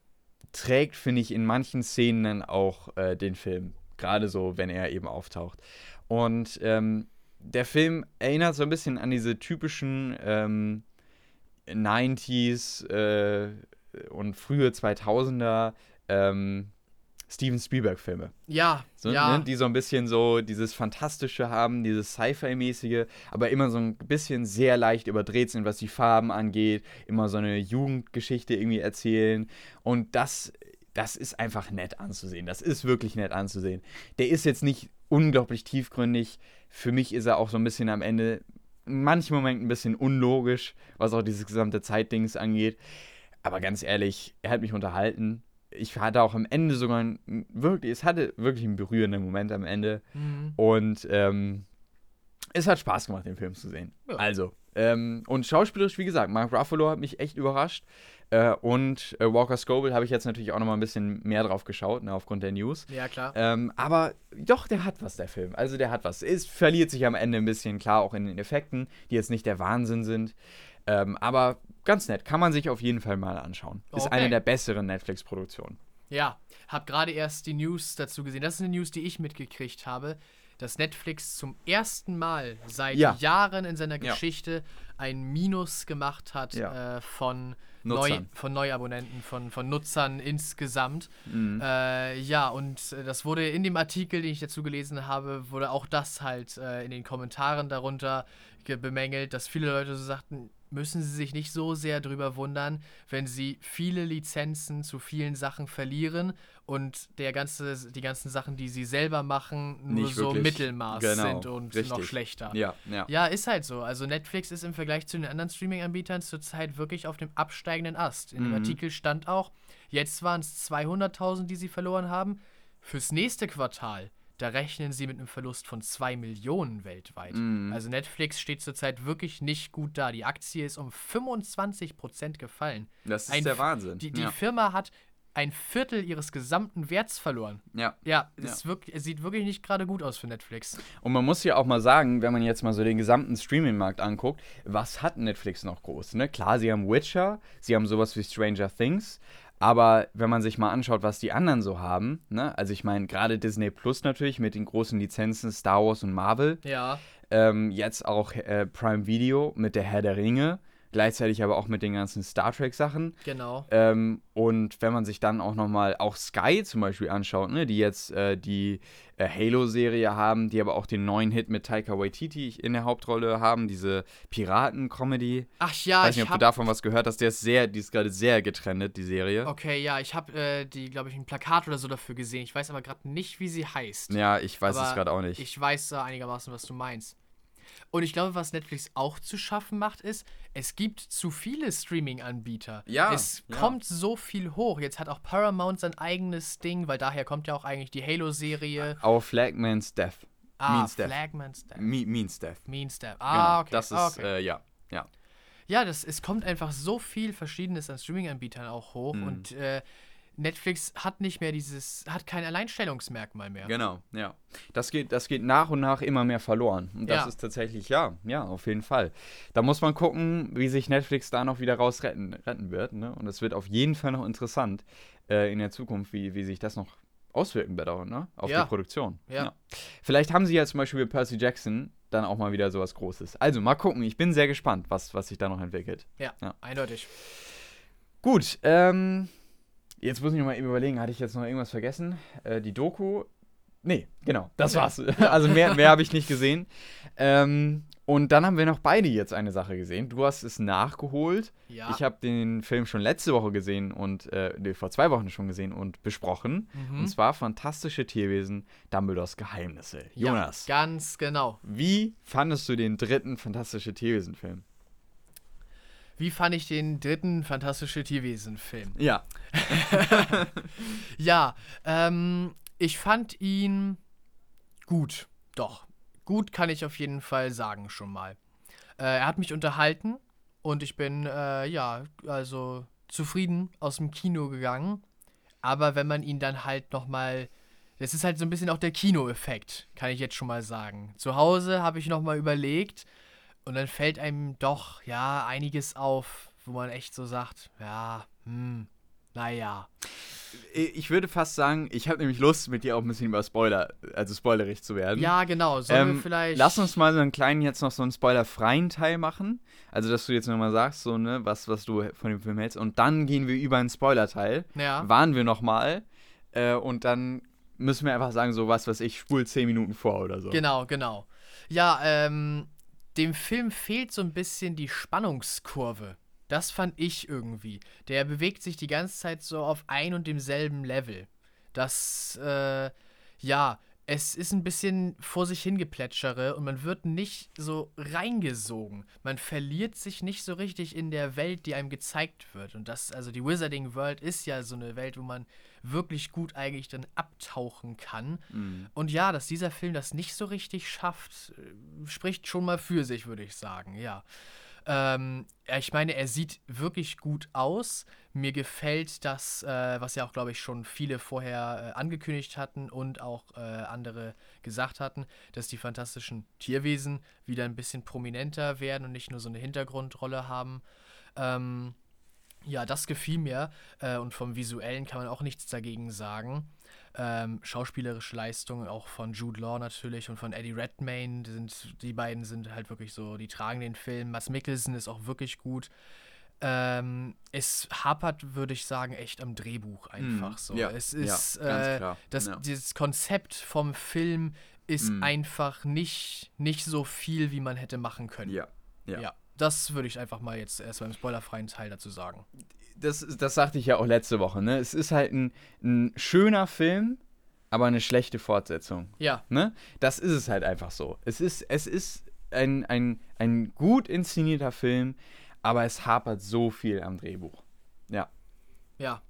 trägt, finde ich, in manchen Szenen dann auch äh, den Film, gerade so, wenn er eben auftaucht. Und ähm, der Film erinnert so ein bisschen an diese typischen ähm, 90s äh, und frühe 2000er ähm, Steven Spielberg-Filme. Ja. So, ja. ne, die so ein bisschen so dieses Fantastische haben, dieses Sci-Fi-mäßige, aber immer so ein bisschen sehr leicht überdreht sind, was die Farben angeht, immer so eine Jugendgeschichte irgendwie erzählen. Und das, das ist einfach nett anzusehen. Das ist wirklich nett anzusehen. Der ist jetzt nicht unglaublich tiefgründig. Für mich ist er auch so ein bisschen am Ende, in manchen Momenten ein bisschen unlogisch, was auch dieses gesamte Zeitdings angeht. Aber ganz ehrlich, er hat mich unterhalten. Ich hatte auch am Ende sogar ein, wirklich, es hatte wirklich einen berührenden Moment am Ende. Mhm. Und ähm, es hat Spaß gemacht, den Film zu sehen. Ja. Also, ähm, und schauspielerisch, wie gesagt, Mark Ruffalo hat mich echt überrascht. Äh, und äh, Walker Scobell habe ich jetzt natürlich auch noch mal ein bisschen mehr drauf geschaut, ne, aufgrund der News. Ja, klar. Ähm, aber doch, der hat was, der Film. Also der hat was. Es verliert sich am Ende ein bisschen, klar, auch in den Effekten, die jetzt nicht der Wahnsinn sind. Ähm, aber ganz nett, kann man sich auf jeden Fall mal anschauen. Ist Okay. eine der besseren Netflix-Produktionen. Ja, hab gerade erst die News dazu gesehen. Das ist eine News, die ich mitgekriegt habe, dass Netflix zum ersten Mal seit Ja. Jahren in seiner Ja. Geschichte ein Minus gemacht hat Ja. äh, von, Neu, von Neuabonnenten, von, von Nutzern insgesamt. Mhm. Äh, ja, und äh, das wurde in dem Artikel, den ich dazu gelesen habe, wurde auch das halt äh, in den Kommentaren darunter ge- bemängelt, dass viele Leute so sagten, müssen sie sich nicht so sehr drüber wundern, wenn sie viele Lizenzen zu vielen Sachen verlieren und der ganze, die ganzen Sachen, die sie selber machen, nur Nicht so wirklich- Mittelmaß genau, sind und noch richtig. schlechter. Ja, ja. Ja, ist halt so. Also Netflix ist im Vergleich zu den anderen Streaming-Anbietern zurzeit wirklich auf dem absteigenden Ast. In dem Mhm. Artikel stand auch, jetzt waren es 200.000, die sie verloren haben. Fürs nächste Quartal, da rechnen sie mit einem Verlust von 2 Millionen weltweit. Mhm. Also Netflix steht zurzeit wirklich nicht gut da. Die Aktie ist um 25% gefallen. Das ist Ein der Wahnsinn. Die, die ja. Firma hat ein Viertel ihres gesamten Werts verloren. ja. Ja, es, wirk- es sieht wirklich nicht gerade gut aus für Netflix. Und man muss ja auch mal sagen, wenn man jetzt mal so den gesamten Streaming-Markt anguckt, was hat Netflix noch groß? Ne? Klar, sie haben Witcher, sie haben sowas wie Stranger Things, aber wenn man sich mal anschaut, was die anderen so haben, ne? also ich meine, gerade Disney Plus natürlich mit den großen Lizenzen Star Wars und Marvel, Ja, ähm, jetzt auch äh, Prime Video mit der Herr der Ringe, gleichzeitig aber auch mit den ganzen Star Trek-Sachen. genau. Ähm, und wenn man sich dann auch nochmal auch Sky zum Beispiel anschaut, ne, die jetzt äh, die äh, Halo-Serie haben, die aber auch den neuen Hit mit Taika Waititi in der Hauptrolle haben, diese Piraten-Comedy. Ach ja, Weiß nicht, ich ob du hab, davon was gehört hast, der ist sehr, die ist gerade sehr getrennt, die Serie. Okay, ja, ich habe äh, die, glaube ich, ein Plakat oder so dafür gesehen. Ich weiß aber gerade nicht, wie sie heißt. Ja, ich weiß Aber es gerade auch nicht. Ich weiß äh, einigermaßen, was du meinst. Und ich glaube, was Netflix auch zu schaffen macht, ist, es gibt zu viele Streaming-Anbieter. Ja, Es ja. kommt so viel hoch. Jetzt hat auch Paramount sein eigenes Ding, weil daher kommt ja auch eigentlich die Halo-Serie. Our Flagman's Death. Ah, Means Death. Flagman's Death. Me means Death. Mean Step. Genau, Ah, okay. Das ist, ah, okay. äh, ja. Ja. Ja, das, es kommt einfach so viel Verschiedenes an Streaming-Anbietern auch hoch Mhm. und äh, Netflix hat nicht mehr dieses, hat kein Alleinstellungsmerkmal mehr. Genau, ja. Das geht, das geht nach und nach immer mehr verloren. Und das Ja. ist tatsächlich, ja, ja, auf jeden Fall. Da muss man gucken, wie sich Netflix da noch wieder raus retten, retten wird. Ne? Und es wird auf jeden Fall noch interessant äh, in der Zukunft, wie, wie sich das noch auswirken wird, auch, ne? Auf Ja. die Produktion. Ja. Vielleicht haben sie ja zum Beispiel mit Percy Jackson dann auch mal wieder sowas Großes. Also mal gucken, ich bin sehr gespannt, was, was sich da noch entwickelt. Ja, Ja. eindeutig. Gut, ähm, jetzt muss ich noch mal eben überlegen, hatte ich jetzt noch irgendwas vergessen? Äh, die Doku? Nee, genau, das Okay. war's. Also mehr, mehr habe ich nicht gesehen. Ähm, und dann haben wir noch beide jetzt eine Sache gesehen. Du hast es nachgeholt. Ja. Ich habe den Film schon letzte Woche gesehen und, äh, nee, vor zwei Wochen schon gesehen und besprochen. Mhm. Und zwar Fantastische Tierwesen, Dumbledores Geheimnisse. Jonas, Ja, ganz genau. wie fandest du den dritten Fantastische Tierwesen-Film? Wie fand ich den dritten Fantastische Tierwesen-Film? Ja. Ja, ähm, ich fand ihn gut. Doch. Gut kann ich auf jeden Fall sagen schon mal. Äh, er hat mich unterhalten und ich bin, äh, ja, also zufrieden aus dem Kino gegangen. Aber wenn man ihn dann halt nochmal. Das ist halt so ein bisschen auch der Kinoeffekt, kann ich jetzt schon mal sagen. Zu Hause habe ich nochmal überlegt und dann fällt einem doch, ja, einiges auf, wo man echt so sagt, ja, hm, naja. Ich würde fast sagen, ich habe nämlich Lust, mit dir auch ein bisschen über Spoiler, also spoilerig zu werden. Ja, genau. Sollen wir Ähm, vielleicht. Lass uns mal so einen kleinen jetzt noch so einen spoilerfreien Teil machen. Also, dass du jetzt nochmal sagst, so, ne, was, was du von dem Film hältst. Und dann gehen wir über einen Spoiler-Teil. Ja. Warnen wir nochmal. Äh, und dann müssen wir einfach sagen, so was, was ich spul 10 Minuten vor oder so. Genau, genau. Ja, ähm, dem Film fehlt so ein bisschen die Spannungskurve. Das fand ich irgendwie. Der bewegt sich die ganze Zeit so auf ein und demselben Level. Das, äh, ja, es ist ein bisschen vor sich hingeplätschere und man wird nicht so reingesogen. Man verliert sich nicht so richtig in der Welt, die einem gezeigt wird. Und das, also die Wizarding World ist ja so eine Welt, wo man wirklich gut eigentlich dann abtauchen kann. Mhm. Und ja, dass dieser Film das nicht so richtig schafft, äh, spricht schon mal für sich, würde ich sagen, ja. Ähm, ich meine, er sieht wirklich gut aus. Mir gefällt das, äh, was ja auch, glaube ich, schon viele vorher äh, angekündigt hatten und auch äh, andere gesagt hatten, dass die fantastischen Tierwesen wieder ein bisschen prominenter werden und nicht nur so eine Hintergrundrolle haben. Ähm, ja, das gefiel mir äh, und vom Visuellen kann man auch nichts dagegen sagen. Ähm, schauspielerische Leistung auch von Jude Law natürlich und von Eddie Redmayne, die, sind, die beiden sind halt wirklich so, die tragen den Film. Mats Mikkelsen ist auch wirklich gut. Ähm, es hapert, würde ich sagen, echt am Drehbuch einfach Mhm. so. Ja, es ja, ist, ganz äh, klar. das, Ja. dieses Konzept vom Film ist Mhm. einfach nicht, nicht so viel, wie man hätte machen können. Ja, ja. Ja. das würde ich einfach mal jetzt erst beim spoilerfreien Teil dazu sagen. Das, das sagte ich ja auch letzte Woche, ne? Es ist halt ein, ein schöner Film, aber eine schlechte Fortsetzung. Ja. Ne? Das ist es halt einfach so. Es ist, es ist ein, ein, ein gut inszenierter Film, aber es hapert so viel am Drehbuch. Ja. Ja.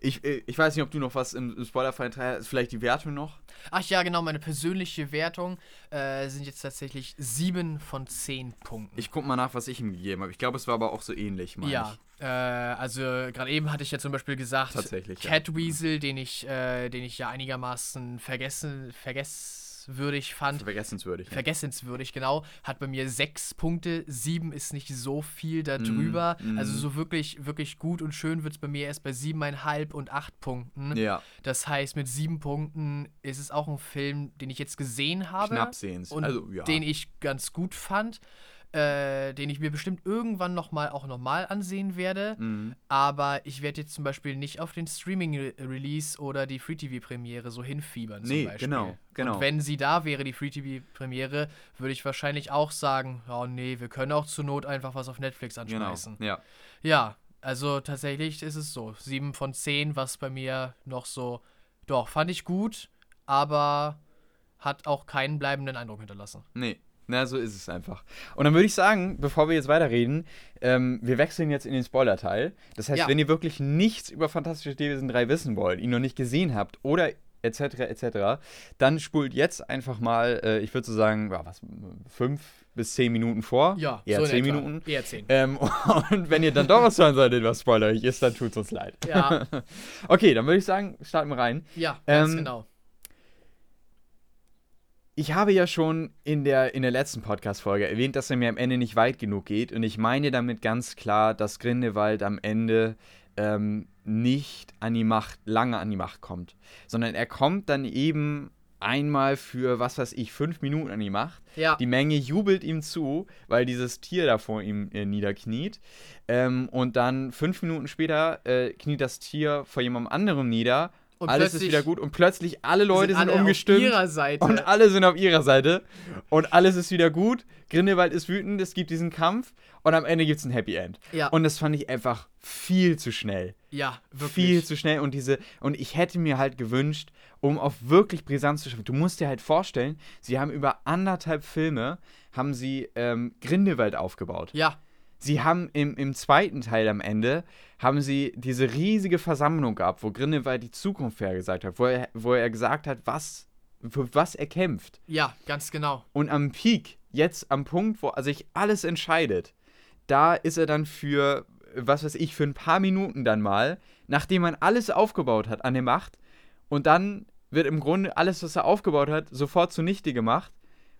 Ich, äh, ich weiß nicht, ob du noch was im, im spoilerfreien Teil hast. Vielleicht die Wertung noch? Ach ja, genau, meine persönliche Wertung äh, sind jetzt tatsächlich 7 von 10 Punkten. Ich guck mal nach, was ich ihm gegeben habe. Ich glaube, es war aber auch so ähnlich, meine ja, ich. äh, also gerade eben hatte ich ja zum Beispiel gesagt, Tatsächlich, ja. Catweasel, den ich, äh, den ich ja einigermaßen vergessen, vergesswürdig fand. Vergessenswürdig. Vergessenswürdig, genau. Hat bei mir sechs Punkte. Sieben ist nicht so viel da drüber. mm. Also so wirklich, wirklich gut und schön wird es bei mir erst bei siebeneinhalb und acht Punkten. ja, Das heißt, mit sieben Punkten ist es auch ein Film, den ich jetzt gesehen habe. knapp sehens. Und Also, ja. den ich ganz gut fand. Äh, den ich mir bestimmt irgendwann nochmal auch nochmal ansehen werde. Mhm. Aber ich werde jetzt zum Beispiel nicht auf den Streaming-Release oder die Free-TV-Premiere so hinfiebern. Nee, zum Beispiel. genau, genau. Und wenn sie da wäre, die Free-TV-Premiere, würde ich wahrscheinlich auch sagen: Oh nee, wir können auch zur Not einfach was auf Netflix Genau. anschmeißen. Ja. Ja, also tatsächlich ist es so. 7 von 10, was bei mir noch so. Doch, fand ich gut, aber hat auch keinen bleibenden Eindruck hinterlassen. Nee. Na, so ist es einfach. Und dann würde ich sagen, bevor wir jetzt weiterreden, ähm, wir wechseln jetzt in den Spoiler-Teil. Das heißt, Ja. wenn ihr wirklich nichts über Fantastische Tierwesen 3 wissen wollt, ihn noch nicht gesehen habt oder etc. etc., dann spult jetzt einfach mal, äh, ich würde so sagen, ja, was, fünf bis zehn Minuten vor. Ja, eher so zehn etwa. Minuten. Eher 10. Ähm, und wenn ihr dann doch was hören solltet, was spoilerig ist, dann tut's uns leid. Ja, Okay, dann würde ich sagen, starten wir rein. ja, ganz Ähm, genau. Ich habe ja schon in der, in der letzten Podcast-Folge erwähnt, dass er mir am Ende nicht weit genug geht. Und ich meine damit ganz klar, dass Grindelwald am Ende ähm, nicht an die Macht, lange an die Macht kommt. Sondern er kommt dann eben einmal für, was weiß ich, fünf Minuten an die Macht. Ja, Die Menge jubelt ihm zu, weil dieses Tier da vor ihm äh, niederkniet. Ähm, und dann fünf Minuten später äh, kniet das Tier vor jemandem anderem nieder. Und Alles ist wieder gut und plötzlich alle Leute sind, alle auf umgestimmt. Und alle sind auf ihrer Seite. Und alles ist wieder gut. Grindelwald ist wütend, es gibt diesen Kampf. Und am Ende gibt es ein Happy End. Ja. Und das fand ich einfach viel zu schnell. ja, wirklich. Viel zu schnell. Und diese, und ich hätte mir halt gewünscht, um auf wirklich Brisanz zu schaffen. Du musst dir halt vorstellen, sie haben über anderthalb Filme, haben sie ähm, Grindelwald aufgebaut. Ja, Sie haben im, im zweiten Teil am Ende, haben sie diese riesige Versammlung gehabt, wo Grindelwald die Zukunft vorhergesagt hat, wo er, wo er gesagt hat, was, für was er kämpft. ja, ganz genau. Und am Peak, jetzt am Punkt, wo sich alles entscheidet, da ist er dann für, was weiß ich, für ein paar Minuten dann mal, nachdem man alles aufgebaut hat an der Macht, und dann wird im Grunde alles, was er aufgebaut hat, sofort zunichte gemacht,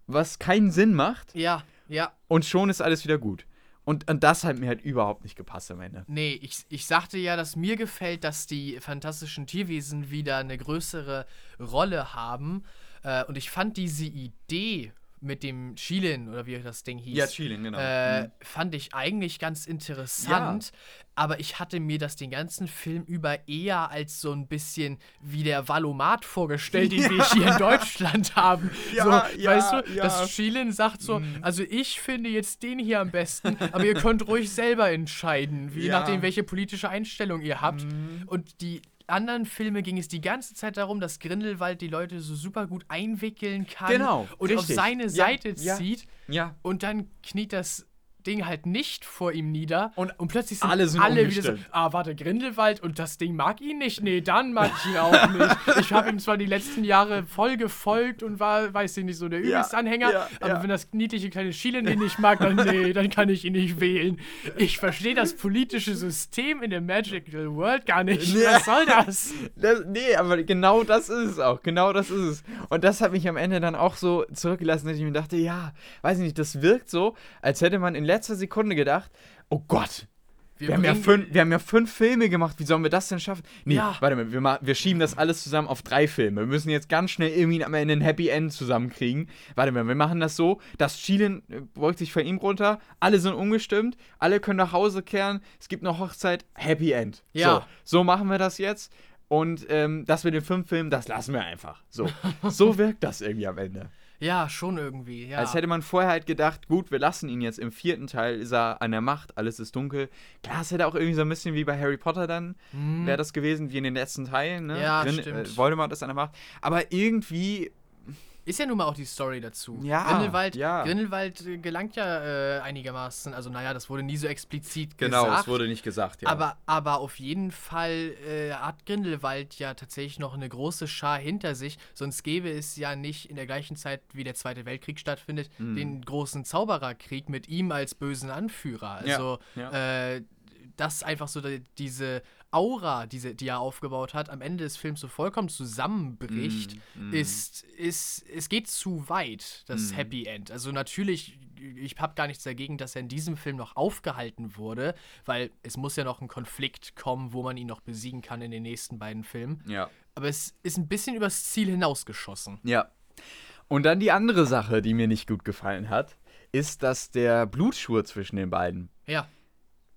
was keinen Sinn macht, Ja, ja. und schon ist alles wieder gut. Und, und das hat mir halt überhaupt nicht gepasst am Ende. Nee, ich, ich sagte ja, dass mir gefällt, dass die fantastischen Tierwesen wieder eine größere Rolle haben. Äh, und ich fand diese Idee mit dem Chilin oder wie das Ding hieß. Chilling, genau. Äh, fand ich eigentlich ganz interessant, aber ich hatte mir das den ganzen Film über eher als so ein bisschen wie der Valomat vorgestellt, den wir hier in Deutschland haben. Ja, so, ja, weißt du, ja. Mhm. dass Chilin sagt so, also ich finde jetzt den hier am besten, aber ihr könnt ruhig selber entscheiden, Ja. nachdem, welche politische Einstellung ihr habt. Mhm. Und die anderen Filme ging es die ganze Zeit darum, dass Grindelwald die Leute so super gut einwickeln kann Genau, und auf richtig. seine Ja, Seite ja. zieht. ja. Und dann kniet das Ding halt nicht vor ihm nieder. Und plötzlich sind alle sind alle wieder so, ah, warte, Grindelwald und das Ding mag ihn nicht? Nee, dann mag ich ihn auch nicht. Ich habe ihm zwar die letzten Jahre voll gefolgt und war, weiß ich nicht, so der Ja, Übelstanhänger, ja, aber ja. wenn das niedliche kleine Schielen den nicht mag, dann nee, dann kann ich ihn nicht wählen. Ich verstehe das politische System in der Magical World gar nicht. Nee. Was soll das? Das, nee, aber genau das ist es auch. Genau das ist es. Und das hat mich am Ende dann auch so zurückgelassen, dass ich mir dachte, ja, weiß ich nicht, das wirkt so, als hätte man in letzter Sekunde gedacht, oh Gott, wir, haben, ja fünf, wir haben ja fünf Filme gemacht, wie sollen wir das denn schaffen? Nee, Ja. warte mal, wir, ma- wir schieben das alles zusammen auf drei Filme. Wir müssen jetzt ganz schnell irgendwie am Ende ein Happy End zusammenkriegen. Warte mal, wir machen das so, das Schielen äh, beugt sich von ihm runter, alle sind umgestimmt, alle können nach Hause kehren, es gibt noch Hochzeit, Happy End. Ja. So, so machen wir das jetzt. Und ähm, das mit den fünf Filmen, das lassen wir einfach. So, so wirkt das irgendwie am Ende. Ja, schon irgendwie, ja. Als hätte man vorher halt gedacht, gut, wir lassen ihn jetzt im vierten Teil, ist er an der Macht, alles ist dunkel. Klar, es hätte auch irgendwie so ein bisschen wie bei Harry Potter dann, Hm. wäre das gewesen, wie in den letzten Teilen, ne? Ja, Grin- stimmt. Äh, Voldemort ist an der Macht. Aber irgendwie, Ist ja nun mal auch die Story dazu. Ja, Grindelwald, ja. Grindelwald äh, gelangt ja äh, einigermaßen, also naja, das wurde nie so explizit genau, gesagt. es wurde nicht gesagt, ja. Aber, aber auf jeden Fall äh, hat Grindelwald ja tatsächlich noch eine große Schar hinter sich. Sonst gäbe es ja nicht in der gleichen Zeit, wie der Zweite Weltkrieg stattfindet, Mhm. den großen Zaubererkrieg mit ihm als bösen Anführer. Ja, Also ja. Äh, das einfach so die, diese Aura, diese, die er aufgebaut hat, am Ende des Films so vollkommen zusammenbricht, Mm, mm. ist, ist, es geht zu weit, das Mm. Happy End. Also natürlich, ich habe gar nichts dagegen, dass er in diesem Film noch aufgehalten wurde, weil es muss ja noch ein Konflikt kommen, wo man ihn noch besiegen kann in den nächsten beiden Filmen. ja. Aber es ist ein bisschen übers Ziel hinausgeschossen. Ja. Und dann die andere Sache, die mir nicht gut gefallen hat, ist, dass der Blutschwur zwischen den beiden, Ja,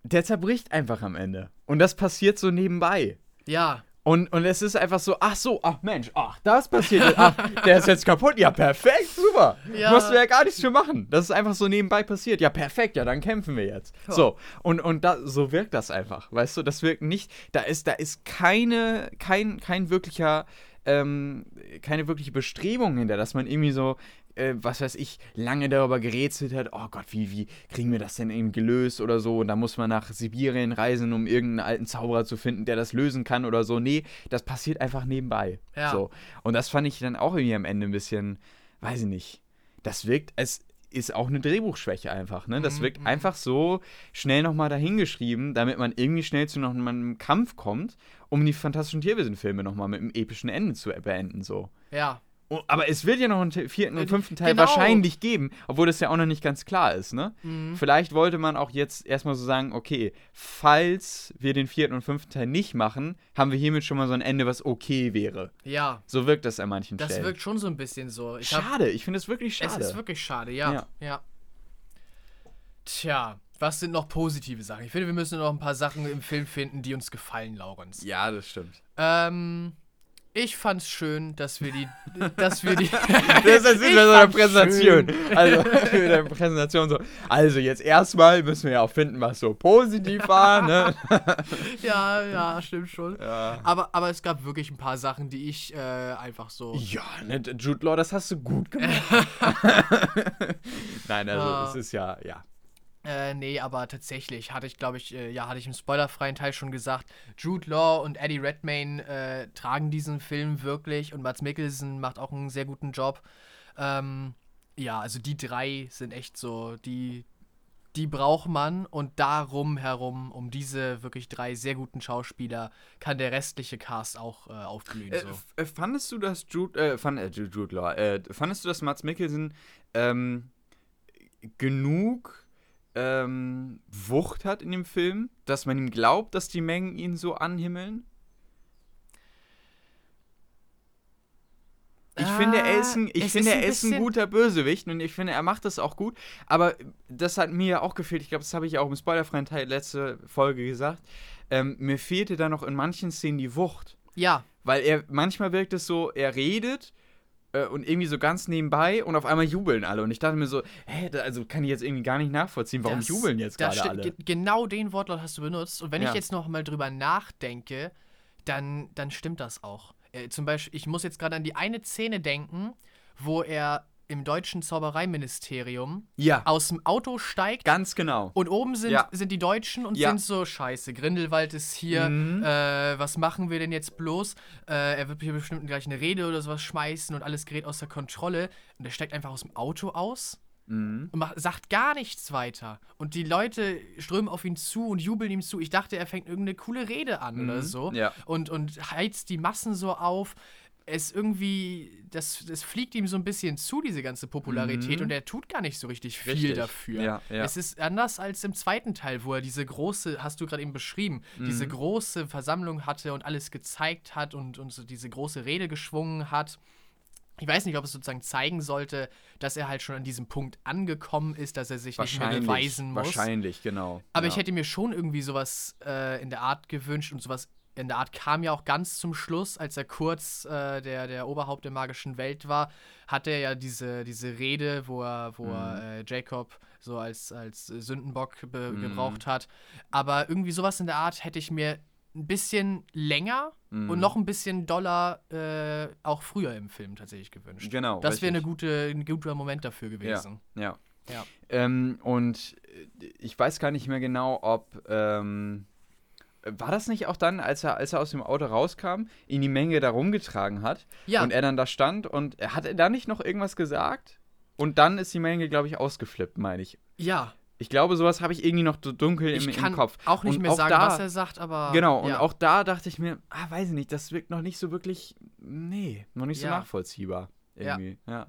der zerbricht einfach am Ende. Und das passiert so nebenbei. ja, Und, und es ist einfach so, ach so, ach Mensch, ach, das passiert jetzt, ach, der ist jetzt kaputt, ja perfekt, super. Ja. Musst du ja gar nichts für machen. Das ist einfach so nebenbei passiert. Ja, perfekt, ja, dann kämpfen wir jetzt. Ja. So, und, und da, so wirkt das einfach, weißt du, das wirkt nicht, da ist, da ist keine, kein, kein wirklicher, ähm, keine wirkliche Bestrebung hinter, dass man irgendwie so, äh, was weiß ich, lange darüber gerätselt hat, oh Gott, wie, wie kriegen wir das denn eben gelöst oder so? Und da muss man nach Sibirien reisen, um irgendeinen alten Zauberer zu finden, der das lösen kann oder so. Nee, das passiert einfach nebenbei. Ja. So. Und das fand ich dann auch irgendwie am Ende ein bisschen, weiß ich nicht. Das wirkt, es ist auch eine Drehbuchschwäche einfach, ne? Das Mhm, wirkt mhm. einfach so schnell nochmal dahingeschrieben, damit man irgendwie schnell zu noch einem Kampf kommt, um die fantastischen Tierwesen-Filme nochmal mit einem epischen Ende zu beenden, so. ja. Aber es wird ja noch einen te- vierten und Äh, fünften Teil genau. wahrscheinlich geben, obwohl das ja auch noch nicht ganz klar ist, ne? Mhm. Vielleicht wollte man auch jetzt erstmal so sagen, okay, falls wir den vierten und fünften Teil nicht machen, haben wir hiermit schon mal so ein Ende, was okay wäre. Ja, So wirkt das an manchen das Stellen. wirkt schon so ein bisschen so. Ich schade, ich finde es wirklich schade. Es ist wirklich schade, ja. Ja. ja. Tja, was sind noch positive Sachen? Ich finde, wir müssen noch ein paar Sachen im Film finden, die uns gefallen, Laurenz. ja, das stimmt. Ähm, ich fand's schön, dass wir die, dass wir die. Das ist Ich wieder so eine Präsentation. schön. Also, eine Präsentation so. Also, jetzt erstmal müssen wir ja auch finden, was so positiv war, ne? ja, ja, stimmt schon. Ja. Aber, aber es gab wirklich ein paar Sachen, die ich äh, einfach so. Ja, ne, Jude Law, das hast du gut gemacht. Nein, also Ah. es ist ja, ja. Äh, nee, aber tatsächlich hatte ich, glaube ich, äh, ja, hatte ich im spoilerfreien Teil schon gesagt, Jude Law und Eddie Redmayne äh, tragen diesen Film wirklich und Mats Mikkelsen macht auch einen sehr guten Job. Ähm, ja, also die drei sind echt so, die, die braucht man und darum herum, um diese wirklich drei sehr guten Schauspieler, kann der restliche Cast auch äh, aufblühen. Äh, so. äh, fandest du, dass Jude, äh, fand, äh, Jude, Jude Law, äh, fandest du, dass Mats Mikkelsen ähm, genug ähm, Wucht hat in dem Film, dass man ihm glaubt, dass die Mengen ihn so anhimmeln? Ich finde, er ist ein, ich Ah, finde, er ist ein guter Bösewicht und ich finde, er macht das auch gut. Aber das hat mir ja auch gefehlt. Ich glaube, das habe ich auch im spoilerfreien Teil letzte Folge gesagt. Ähm, mir fehlte da noch in manchen Szenen die Wucht. Ja, Weil er, manchmal wirkt es so, er redet äh, und irgendwie so ganz nebenbei und auf einmal jubeln alle. Und ich dachte mir so, hä, da, also kann ich jetzt irgendwie gar nicht nachvollziehen, warum Das- jubeln jetzt gerade alle? Ge genau den Wortlaut hast du benutzt. Und wenn Ja. ich jetzt noch mal drüber nachdenke, dann, dann stimmt das auch. Äh, zum Beispiel, ich muss jetzt gerade an die eine Szene denken, wo er im deutschen Zaubereiministerium Ja, aus dem Auto steigt ganz genau. und oben sind, Ja. sind die Deutschen und Ja. sind so, scheiße, Grindelwald ist hier, Mhm. äh, was machen wir denn jetzt bloß? Äh, er wird hier bestimmt gleich eine Rede oder sowas schmeißen und alles gerät außer Kontrolle. Und er steigt einfach aus dem Auto aus Mhm. und macht, sagt gar nichts weiter. Und die Leute strömen auf ihn zu und jubeln ihm zu. Ich dachte, er fängt irgendeine coole Rede an oder Mhm. so. Ja. Und, und heizt die Massen so auf. Es irgendwie, das, das fliegt ihm so ein bisschen zu, diese ganze Popularität. Mhm. Und er tut gar nicht so richtig viel Richtig. dafür. Ja, ja. Es ist anders als im zweiten Teil, wo er diese große, hast du gerade eben beschrieben, diese Mhm. große Versammlung hatte und alles gezeigt hat und, und so diese große Rede geschwungen hat. Ich weiß nicht, ob es sozusagen zeigen sollte, dass er halt schon an diesem Punkt angekommen ist, dass er sich nicht mehr beweisen muss. wahrscheinlich, genau. Aber ja. ich hätte mir schon irgendwie sowas äh, in der Art gewünscht und sowas in der Art kam ja auch ganz zum Schluss, als er kurz äh, der, der Oberhaupt der magischen Welt war, hat er ja diese, diese Rede, wo er, wo Mhm. er äh, Jacob so als, als Sündenbock Mhm. gebraucht hat. Aber irgendwie sowas in der Art hätte ich mir ein bisschen länger Mhm. und noch ein bisschen doller äh, auch früher im Film tatsächlich gewünscht. Genau. Das wäre gute, ein guter Moment dafür gewesen. Ja. Ja. Ähm, und äh, ich weiß gar nicht mehr genau, ob. Ähm, war das nicht auch dann, als er, als er aus dem Auto rauskam, ihn die Menge da rumgetragen hat Ja, und er dann da stand und hat er da nicht noch irgendwas gesagt? Und dann ist die Menge, glaube ich, ausgeflippt, meine ich. ja. Ich glaube, sowas habe ich irgendwie noch so dunkel Ich im, kann im Kopf. auch nicht Und mehr auch sagen, da- was er sagt, aber. Genau, und ja. auch da dachte ich mir, ah, weiß ich nicht, das wirkt noch nicht so wirklich, nee, noch nicht so Ja. nachvollziehbar. Ja. Irgendwie, ja.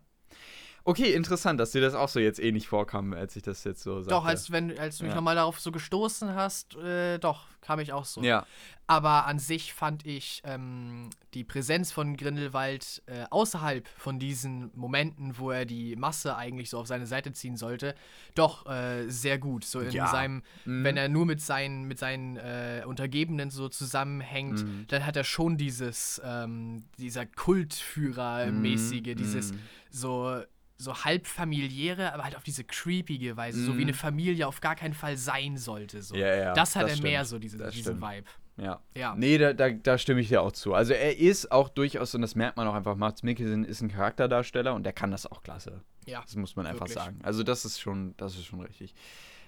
Okay, interessant, dass dir das auch so jetzt ähnlich vorkam, als ich das jetzt so sagte. Doch, als, wenn, als du mich Ja. nochmal darauf so gestoßen hast, äh, doch, kam ich auch so. Ja, Aber an sich fand ich ähm, die Präsenz von Grindelwald äh, außerhalb von diesen Momenten, wo er die Masse eigentlich so auf seine Seite ziehen sollte, doch äh, sehr gut. So in Ja. seinem, Mhm. wenn er nur mit seinen, mit seinen äh, Untergebenen so zusammenhängt, Mhm. dann hat er schon dieses, ähm, dieser Kultführer-mäßige, Mhm. dieses Mhm. so, so halb familiäre, aber halt auf diese creepige Weise, so wie Mhm. eine Familie auf gar keinen Fall sein sollte. So. Ja, ja, das hat das er mehr stimmt. so, diese, diesen. Vibe. Ja. Ja. Nee, da, da, da stimme ich dir auch zu. Also er ist auch durchaus, und das merkt man auch einfach, Mats Mikkelsen ist ein Charakterdarsteller und der kann das auch klasse. Ja. Das muss man einfach Wirklich. sagen. Also das ist schon, das ist schon richtig.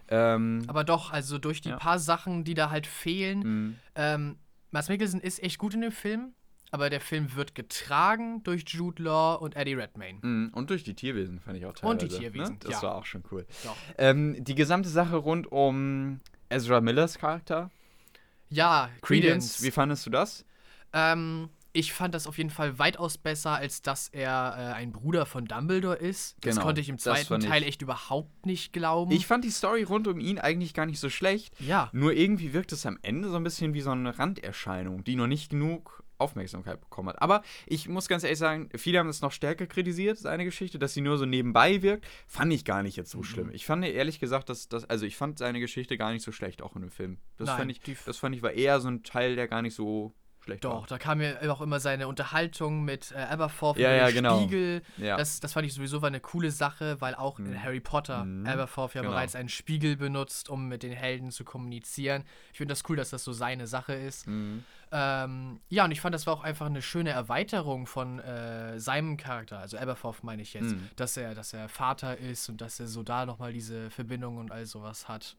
Ähm, Aber doch, also durch die Ja. paar Sachen, die da halt fehlen. mh, Ähm, Mads Mikkelsen ist echt gut in dem Film, aber der Film wird getragen durch Jude Law und Eddie Redmayne. mh, und durch die Tierwesen fand ich auch teilweise. Und die Tierwesen, ne? Das ja. war auch schon cool. Ähm, die gesamte Sache rund um Ezra Millers Charakter, Ja, Credence, wie fandest du das? Ähm, ich fand das auf jeden Fall weitaus besser, als dass er äh, ein Bruder von Dumbledore ist. Das Genau, konnte ich im zweiten ich- Teil echt überhaupt nicht glauben. Ich fand die Story rund um ihn eigentlich gar nicht so schlecht. ja, Nur irgendwie wirkt es am Ende so ein bisschen wie so eine Randerscheinung, die noch nicht genug Aufmerksamkeit bekommen hat. Aber ich muss ganz ehrlich sagen, viele haben es noch stärker kritisiert, seine Geschichte, dass sie nur so nebenbei wirkt. Fand ich gar nicht jetzt Mhm. so schlimm. Ich fand ehrlich gesagt, dass das, also ich fand seine Geschichte gar nicht so schlecht, auch in dem Film. Das Nein, fand ich, das fand ich war eher so ein Teil, der gar nicht so schlecht doch. war. Da kam mir auch immer seine Unterhaltung mit äh, Aberforth Ja, ja, genau. Spiegel. Ja. Das, das fand ich sowieso war eine coole Sache, weil auch in Mhm. Harry Potter Mhm. Aberforth ja Genau. bereits einen Spiegel benutzt, um mit den Helden zu kommunizieren. Ich finde das cool, dass das so seine Sache ist. Mhm. Ähm, ja, und ich fand, das war auch einfach eine schöne Erweiterung von äh, seinem Charakter, also Aberforth meine ich jetzt, Mhm. dass er, dass er Vater ist und dass er so da nochmal diese Verbindung und all sowas hat.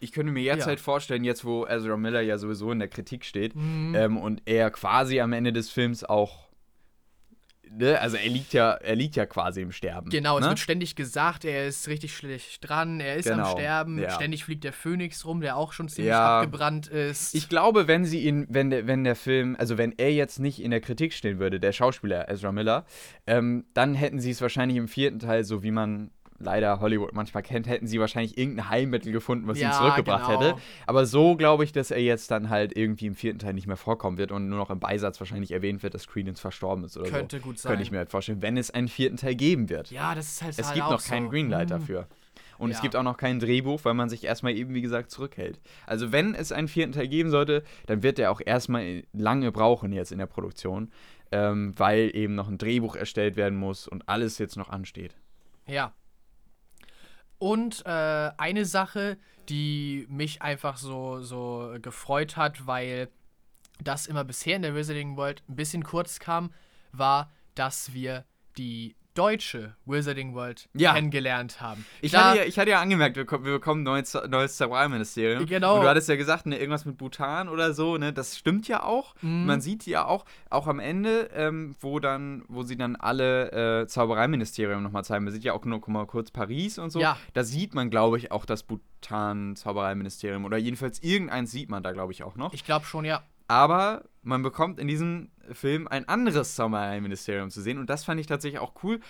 Ich könnte mir jetzt Ja. halt vorstellen, jetzt wo Ezra Miller ja sowieso in der Kritik steht, Mhm. ähm, und er quasi am Ende des Films auch, ne, also er liegt ja, er liegt ja quasi im Sterben. Genau, es ne? wird ständig gesagt, er ist richtig schlecht dran, er ist am Genau, Sterben, ja. ständig fliegt der Phönix rum, der auch schon ziemlich Ja. abgebrannt ist. Ich glaube, wenn sie ihn, wenn der, wenn der Film, also wenn er jetzt nicht in der Kritik stehen würde, der Schauspieler Ezra Miller, ähm, dann hätten sie es wahrscheinlich im vierten Teil, so wie man leider Hollywood manchmal kennt, hätten sie wahrscheinlich irgendein Heilmittel gefunden, was ihn Ja, zurückgebracht genau. hätte. Aber so glaube ich, dass er jetzt dann halt irgendwie im vierten Teil nicht mehr vorkommen wird und nur noch im Beisatz wahrscheinlich erwähnt wird, dass Credence verstorben ist oder Könnte so. gut sein. Könnte ich mir halt vorstellen, wenn es einen vierten Teil geben wird. ja, das ist halt Es halt gibt noch keinen so. Greenlight Mhm. dafür. Und es Ja. gibt auch noch kein Drehbuch, weil man sich erstmal eben, wie gesagt, zurückhält. Also wenn es einen vierten Teil geben sollte, dann wird der auch erstmal lange brauchen jetzt in der Produktion, ähm, weil eben noch ein Drehbuch erstellt werden muss und alles jetzt noch ansteht. Ja. Und äh, eine Sache, die mich einfach so, so gefreut hat, weil das immer bisher in der Wizarding World ein bisschen kurz kam, war, dass wir die deutsche Wizarding World Ja. kennengelernt haben. Ich, Da- hatte ja, ich hatte ja angemerkt, wir, wir bekommen ein neues, neues Zaubereiministerium. Genau. Und du hattest ja gesagt, ne, irgendwas mit Bhutan oder so, ne? Das stimmt ja auch. Mhm. Man sieht ja auch, auch am Ende, ähm, wo dann, wo sie dann alle äh, Zaubereiministerium nochmal zeigen. Man sieht ja auch nur mal kurz Paris und so. Ja. Da sieht man, glaube ich, auch das Bhutan-Zaubereiministerium. Oder jedenfalls irgendeins sieht man da, glaube ich, auch noch. Ich glaube schon, ja. Aber man bekommt in diesem Film ein anderes Zaubereiministerium zu sehen. Und das fand ich tatsächlich auch cool.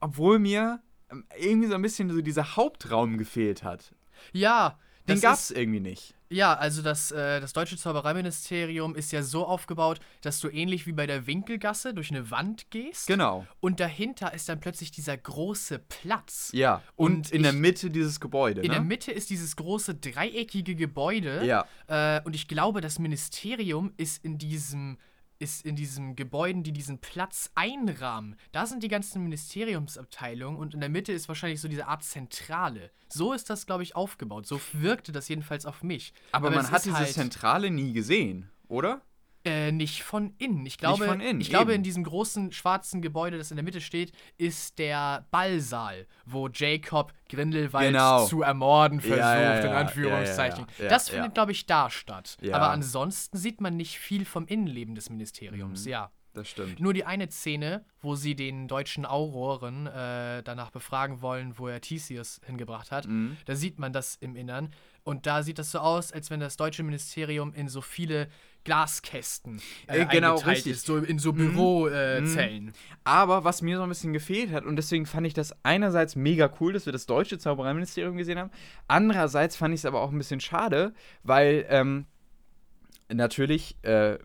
Obwohl mir ähm, irgendwie so ein bisschen so dieser Hauptraum gefehlt hat. Ja, Den Das gab es irgendwie nicht. Ja, also das, äh, das deutsche Zaubereiministerium ist ja so aufgebaut, dass du ähnlich wie bei der Winkelgasse durch eine Wand gehst. Genau. Und dahinter ist dann plötzlich dieser große Platz. Ja. Und, Und in der ich- Mitte dieses Gebäude, In ne? der Mitte ist dieses große dreieckige Gebäude. Ja. Äh, und ich glaube, das Ministerium ist in diesem ist in diesen Gebäuden, die diesen Platz einrahmen. Da sind die ganzen Ministeriumsabteilungen und in der Mitte ist wahrscheinlich so diese Art Zentrale. So ist das, glaube ich, aufgebaut. So wirkte das jedenfalls auf mich. Aber, man es hat diese halt- Zentrale nie gesehen, oder? Äh, nicht von innen. Ich glaube, von innen, ich glaube in diesem großen schwarzen Gebäude, das in der Mitte steht, ist der Ballsaal, wo Jacob Grindelwald Genau. zu ermorden versucht, Ja, ja, in ja, Anführungszeichen. ja, ja, das findet, glaube ich, da statt. Aber ansonsten sieht man nicht viel vom Innenleben des Ministeriums, Mhm. ja. Das stimmt. Nur die eine Szene, wo sie den deutschen Auroren äh, danach befragen wollen, wo er Theseus hingebracht hat, Mhm. da sieht man das im Innern. Und da sieht das so aus, als wenn das deutsche Ministerium in so viele Glaskästen äh, Äh, genau, richtig. ist, so in so Mhm. Bürozellen. Äh, Zellen. Aber was mir so ein bisschen gefehlt hat, und deswegen fand ich das einerseits mega cool, dass wir das deutsche Zaubereiministerium gesehen haben. Andererseits fand ich es aber auch ein bisschen schade, weil ähm, natürlich äh,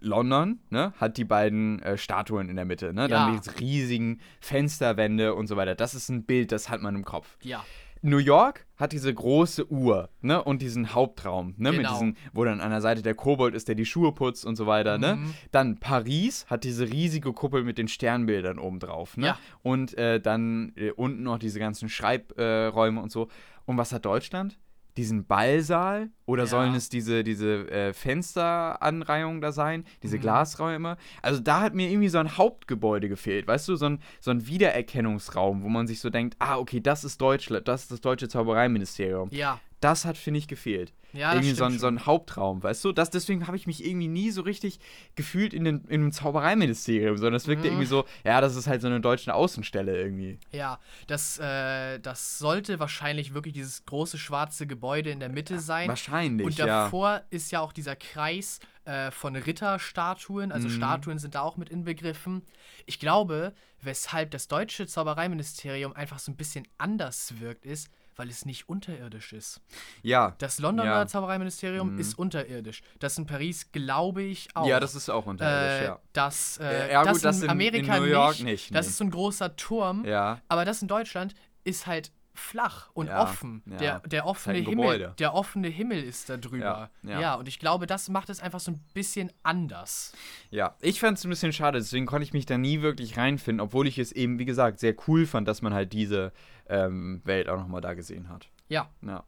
London ne, hat die beiden äh, Statuen in der Mitte. Ne? Dann Ja. die riesigen Fensterwände und so weiter. Das ist ein Bild, das hat man im Kopf. Ja. New York hat diese große Uhr, ne, und diesen Hauptraum, ne, mit Genau. diesen, wo dann an der Seite der Kobold ist, der die Schuhe putzt und so weiter, ne. Mhm. Dann Paris hat diese riesige Kuppel mit den Sternbildern oben drauf, ne. Ja. Und äh, dann äh, unten noch diese ganzen Schreibräume Räume und so. Und was hat Deutschland? Diesen Ballsaal? Oder Ja. sollen es diese, diese äh, Fensteranreihungen da sein? Diese Mhm. Glasräume? Also da hat mir irgendwie so ein Hauptgebäude gefehlt, weißt du? So ein, so ein Wiedererkennungsraum, wo man sich so denkt, ah, okay, das ist Deutschland, das ist das deutsche Zaubereiministerium. Ja. Das hat, finde ich, gefehlt. Ja, irgendwie so ein, so ein Hauptraum, weißt du? Das, deswegen habe ich mich irgendwie nie so richtig gefühlt in, den, in einem Zaubereiministerium, sondern es wirkte Mhm. irgendwie so, ja, das ist halt so eine deutsche Außenstelle irgendwie. Ja, das, äh, das sollte wahrscheinlich wirklich dieses große schwarze Gebäude in der Mitte sein. Wahrscheinlich, Und ja. davor ist ja auch dieser Kreis äh, von Ritterstatuen, also Mhm. Statuen sind da auch mit inbegriffen. Ich glaube, weshalb das deutsche Zaubereiministerium einfach so ein bisschen anders wirkt, ist, weil es nicht unterirdisch ist. Ja. Das Londoner Ja. Zaubereiministerium Mhm. ist unterirdisch. Das in Paris glaube ich auch. Ja, das ist auch unterirdisch, äh, ja. Das, äh, Ja, gut, das in in- in Amerika New York nicht. nicht, Das nee. ist so ein großer Turm. Ja. Aber das in Deutschland ist halt flach und Ja, offen. ja. Der, der offene halt Himmel, Gebäude. der offene Himmel ist da drüber. Ja, ja. ja, und ich glaube, das macht es einfach so ein bisschen anders. Ja, ich fand es ein bisschen schade, deswegen konnte ich mich da nie wirklich reinfinden, obwohl ich es eben, wie gesagt, sehr cool fand, dass man halt diese ähm, Welt auch nochmal da gesehen hat. Ja. Ja.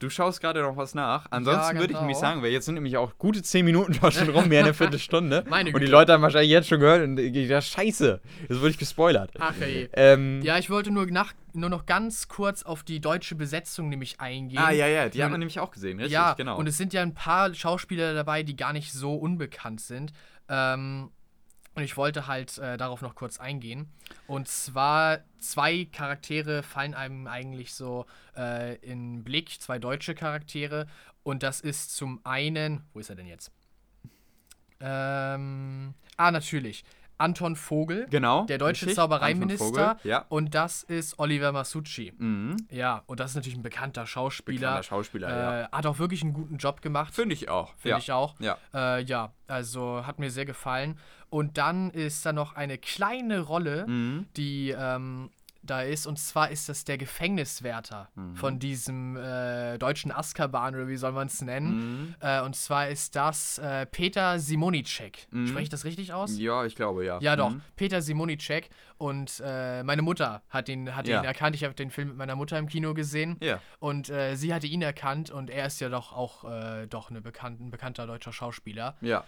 Du schaust gerade noch was nach. Ansonsten würde ich genau. nämlich sagen, weil jetzt sind nämlich auch gute 10 Minuten schon schon rum, mehr eine Viertelstunde. Meine und die Güte. Leute haben wahrscheinlich jetzt schon gehört und ich dachte, scheiße, jetzt wurde ich gespoilert. Ach ey. Ähm, Ja, ich wollte nur, nach, nur noch ganz kurz auf die deutsche Besetzung nämlich eingehen. ah, ja, ja, die Nun- hat man nämlich auch gesehen, richtig, ja, genau. und es sind ja ein paar Schauspieler dabei, die gar nicht so unbekannt sind. Ähm, und ich wollte halt äh, darauf noch kurz eingehen. Und zwar zwei Charaktere fallen einem eigentlich so äh, in Blick, zwei deutsche Charaktere. Und das ist zum einen, wo ist er denn jetzt? Ähm, ah, natürlich. Anton Vogel, genau. der deutsche richtig, Zaubereiminister. Vogel, Ja. Und das ist Oliver Masucci. Mhm. Ja, und das ist natürlich ein bekannter Schauspieler. Bekannter Schauspieler, ja. Äh, hat auch wirklich einen guten Job gemacht. Finde ich auch. Finde ja. ich auch. Ja. Äh, ja, also hat mir sehr gefallen. Und dann ist da noch eine kleine Rolle, Mhm. die ähm, da ist. Und zwar ist das der Gefängniswärter Mhm. von diesem äh, deutschen Azkaban, oder wie soll man es nennen. Mhm. Äh, und zwar ist das äh, Peter Simonicek. Mhm. Spreche ich das richtig aus? Ja, ich glaube, ja. Ja, doch. Mhm. Peter Simonicek. Und äh, meine Mutter hat ihn, hat Ja. ihn erkannt. Ich habe den Film mit meiner Mutter im Kino gesehen. Ja. Und äh, sie hatte ihn erkannt. Und er ist ja doch auch äh, doch eine bekannt, ein bekannter deutscher Schauspieler. Ja.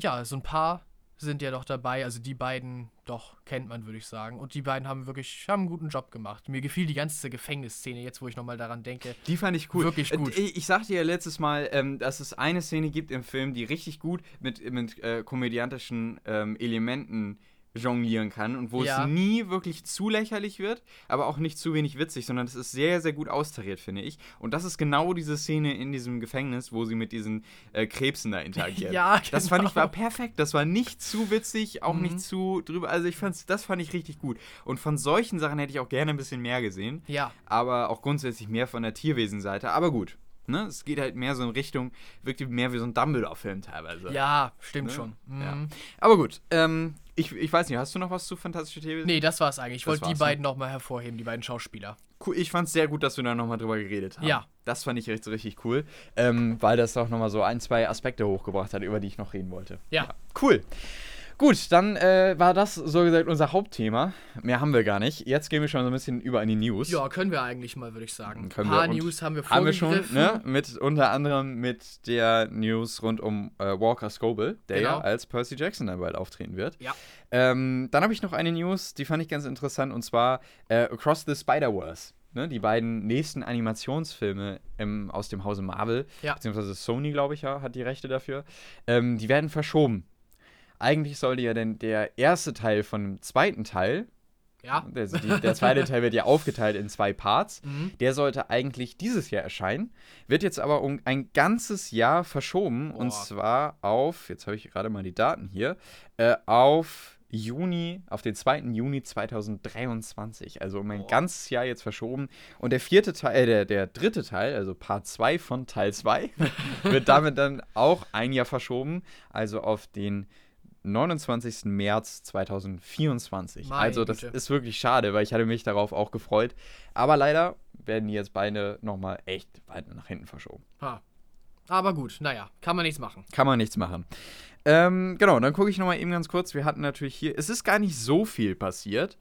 Ja, so ein paar sind ja doch dabei. Also die beiden, doch, kennt man, würde ich sagen. Und die beiden haben wirklich haben einen guten Job gemacht. Mir gefiel die ganze Gefängnisszene, jetzt wo ich nochmal daran denke. Die fand ich cool. Wirklich gut. Äh, Ich, ich sagte ja letztes Mal, ähm, dass es eine Szene gibt im Film, die richtig gut mit, mit äh, komödiantischen ähm, Elementen jonglieren kann und wo Ja. es nie wirklich zu lächerlich wird, aber auch nicht zu wenig witzig, sondern es ist sehr, sehr gut austariert, finde ich. Und das ist genau diese Szene in diesem Gefängnis, wo sie mit diesen äh, Krebsen da interagieren. Ja, Das fand ich war genau. perfekt. Das war nicht zu witzig, auch Mhm. nicht zu drüber. Also ich fand's, das fand ich richtig gut. Und von solchen Sachen hätte ich auch gerne ein bisschen mehr gesehen. Ja, Aber auch grundsätzlich mehr von der Tierwesenseite. Aber gut. Ne? Es geht halt mehr so in Richtung, wirklich mehr wie so ein Dumbledore-Film teilweise. ja, stimmt Ne? schon. Ja. Mhm. Aber gut, ähm, ich, ich weiß nicht, hast du noch was zu Fantastische Tierwesen? Nee, das war's eigentlich. Ich wollte die ne? beiden nochmal hervorheben, die beiden Schauspieler. Cool, ich fand's sehr gut, dass wir da nochmal drüber geredet haben. Ja. Das fand ich richtig, richtig cool, ähm, weil das auch nochmal so ein, zwei Aspekte hochgebracht hat, über die ich noch reden wollte. Ja. Cool. Gut, dann äh, war das so gesagt unser Hauptthema. Mehr haben wir gar nicht. Jetzt gehen wir schon so ein bisschen über in die News. Ja, können wir eigentlich mal, würde ich sagen. Ein Können paar wir und- News haben wir Haben wir schon, ne? Mit, unter anderem mit der News rund um äh, Walker Scobel, der ja Genau. als Percy Jackson dann bald auftreten wird. Ja. Ähm, dann habe ich noch eine News, die fand ich ganz interessant, und zwar äh, Across the Spider-Verse. Ne, die beiden nächsten Animationsfilme im, aus dem Hause Marvel, Ja. beziehungsweise Sony, glaube ich, ja, hat die Rechte dafür, ähm, die werden verschoben. Eigentlich sollte ja denn der erste Teil von dem zweiten Teil, Ja. der, die, der zweite Teil wird ja aufgeteilt in zwei Parts, Mhm. der sollte eigentlich dieses Jahr erscheinen, wird jetzt aber um ein ganzes Jahr verschoben und Boah. zwar auf, jetzt habe ich gerade mal die Daten hier, äh, auf Juni, auf den 2. Juni 2023, also um ein Boah. ganzes Jahr jetzt verschoben. Und der vierte Teil, äh, der, der dritte Teil, also Part 2 von Teil 2, wird damit dann auch ein Jahr verschoben, also auf den 29. März 2024. Meine also das Güte. ist wirklich schade, weil ich hatte mich darauf auch gefreut. Aber leider werden die jetzt beide nochmal echt weit nach hinten verschoben. Ha. Aber gut, naja, kann man nichts machen. Kann man nichts machen. Ähm, genau, dann gucke ich nochmal eben ganz kurz. Wir hatten natürlich hier, es ist gar nicht so viel passiert.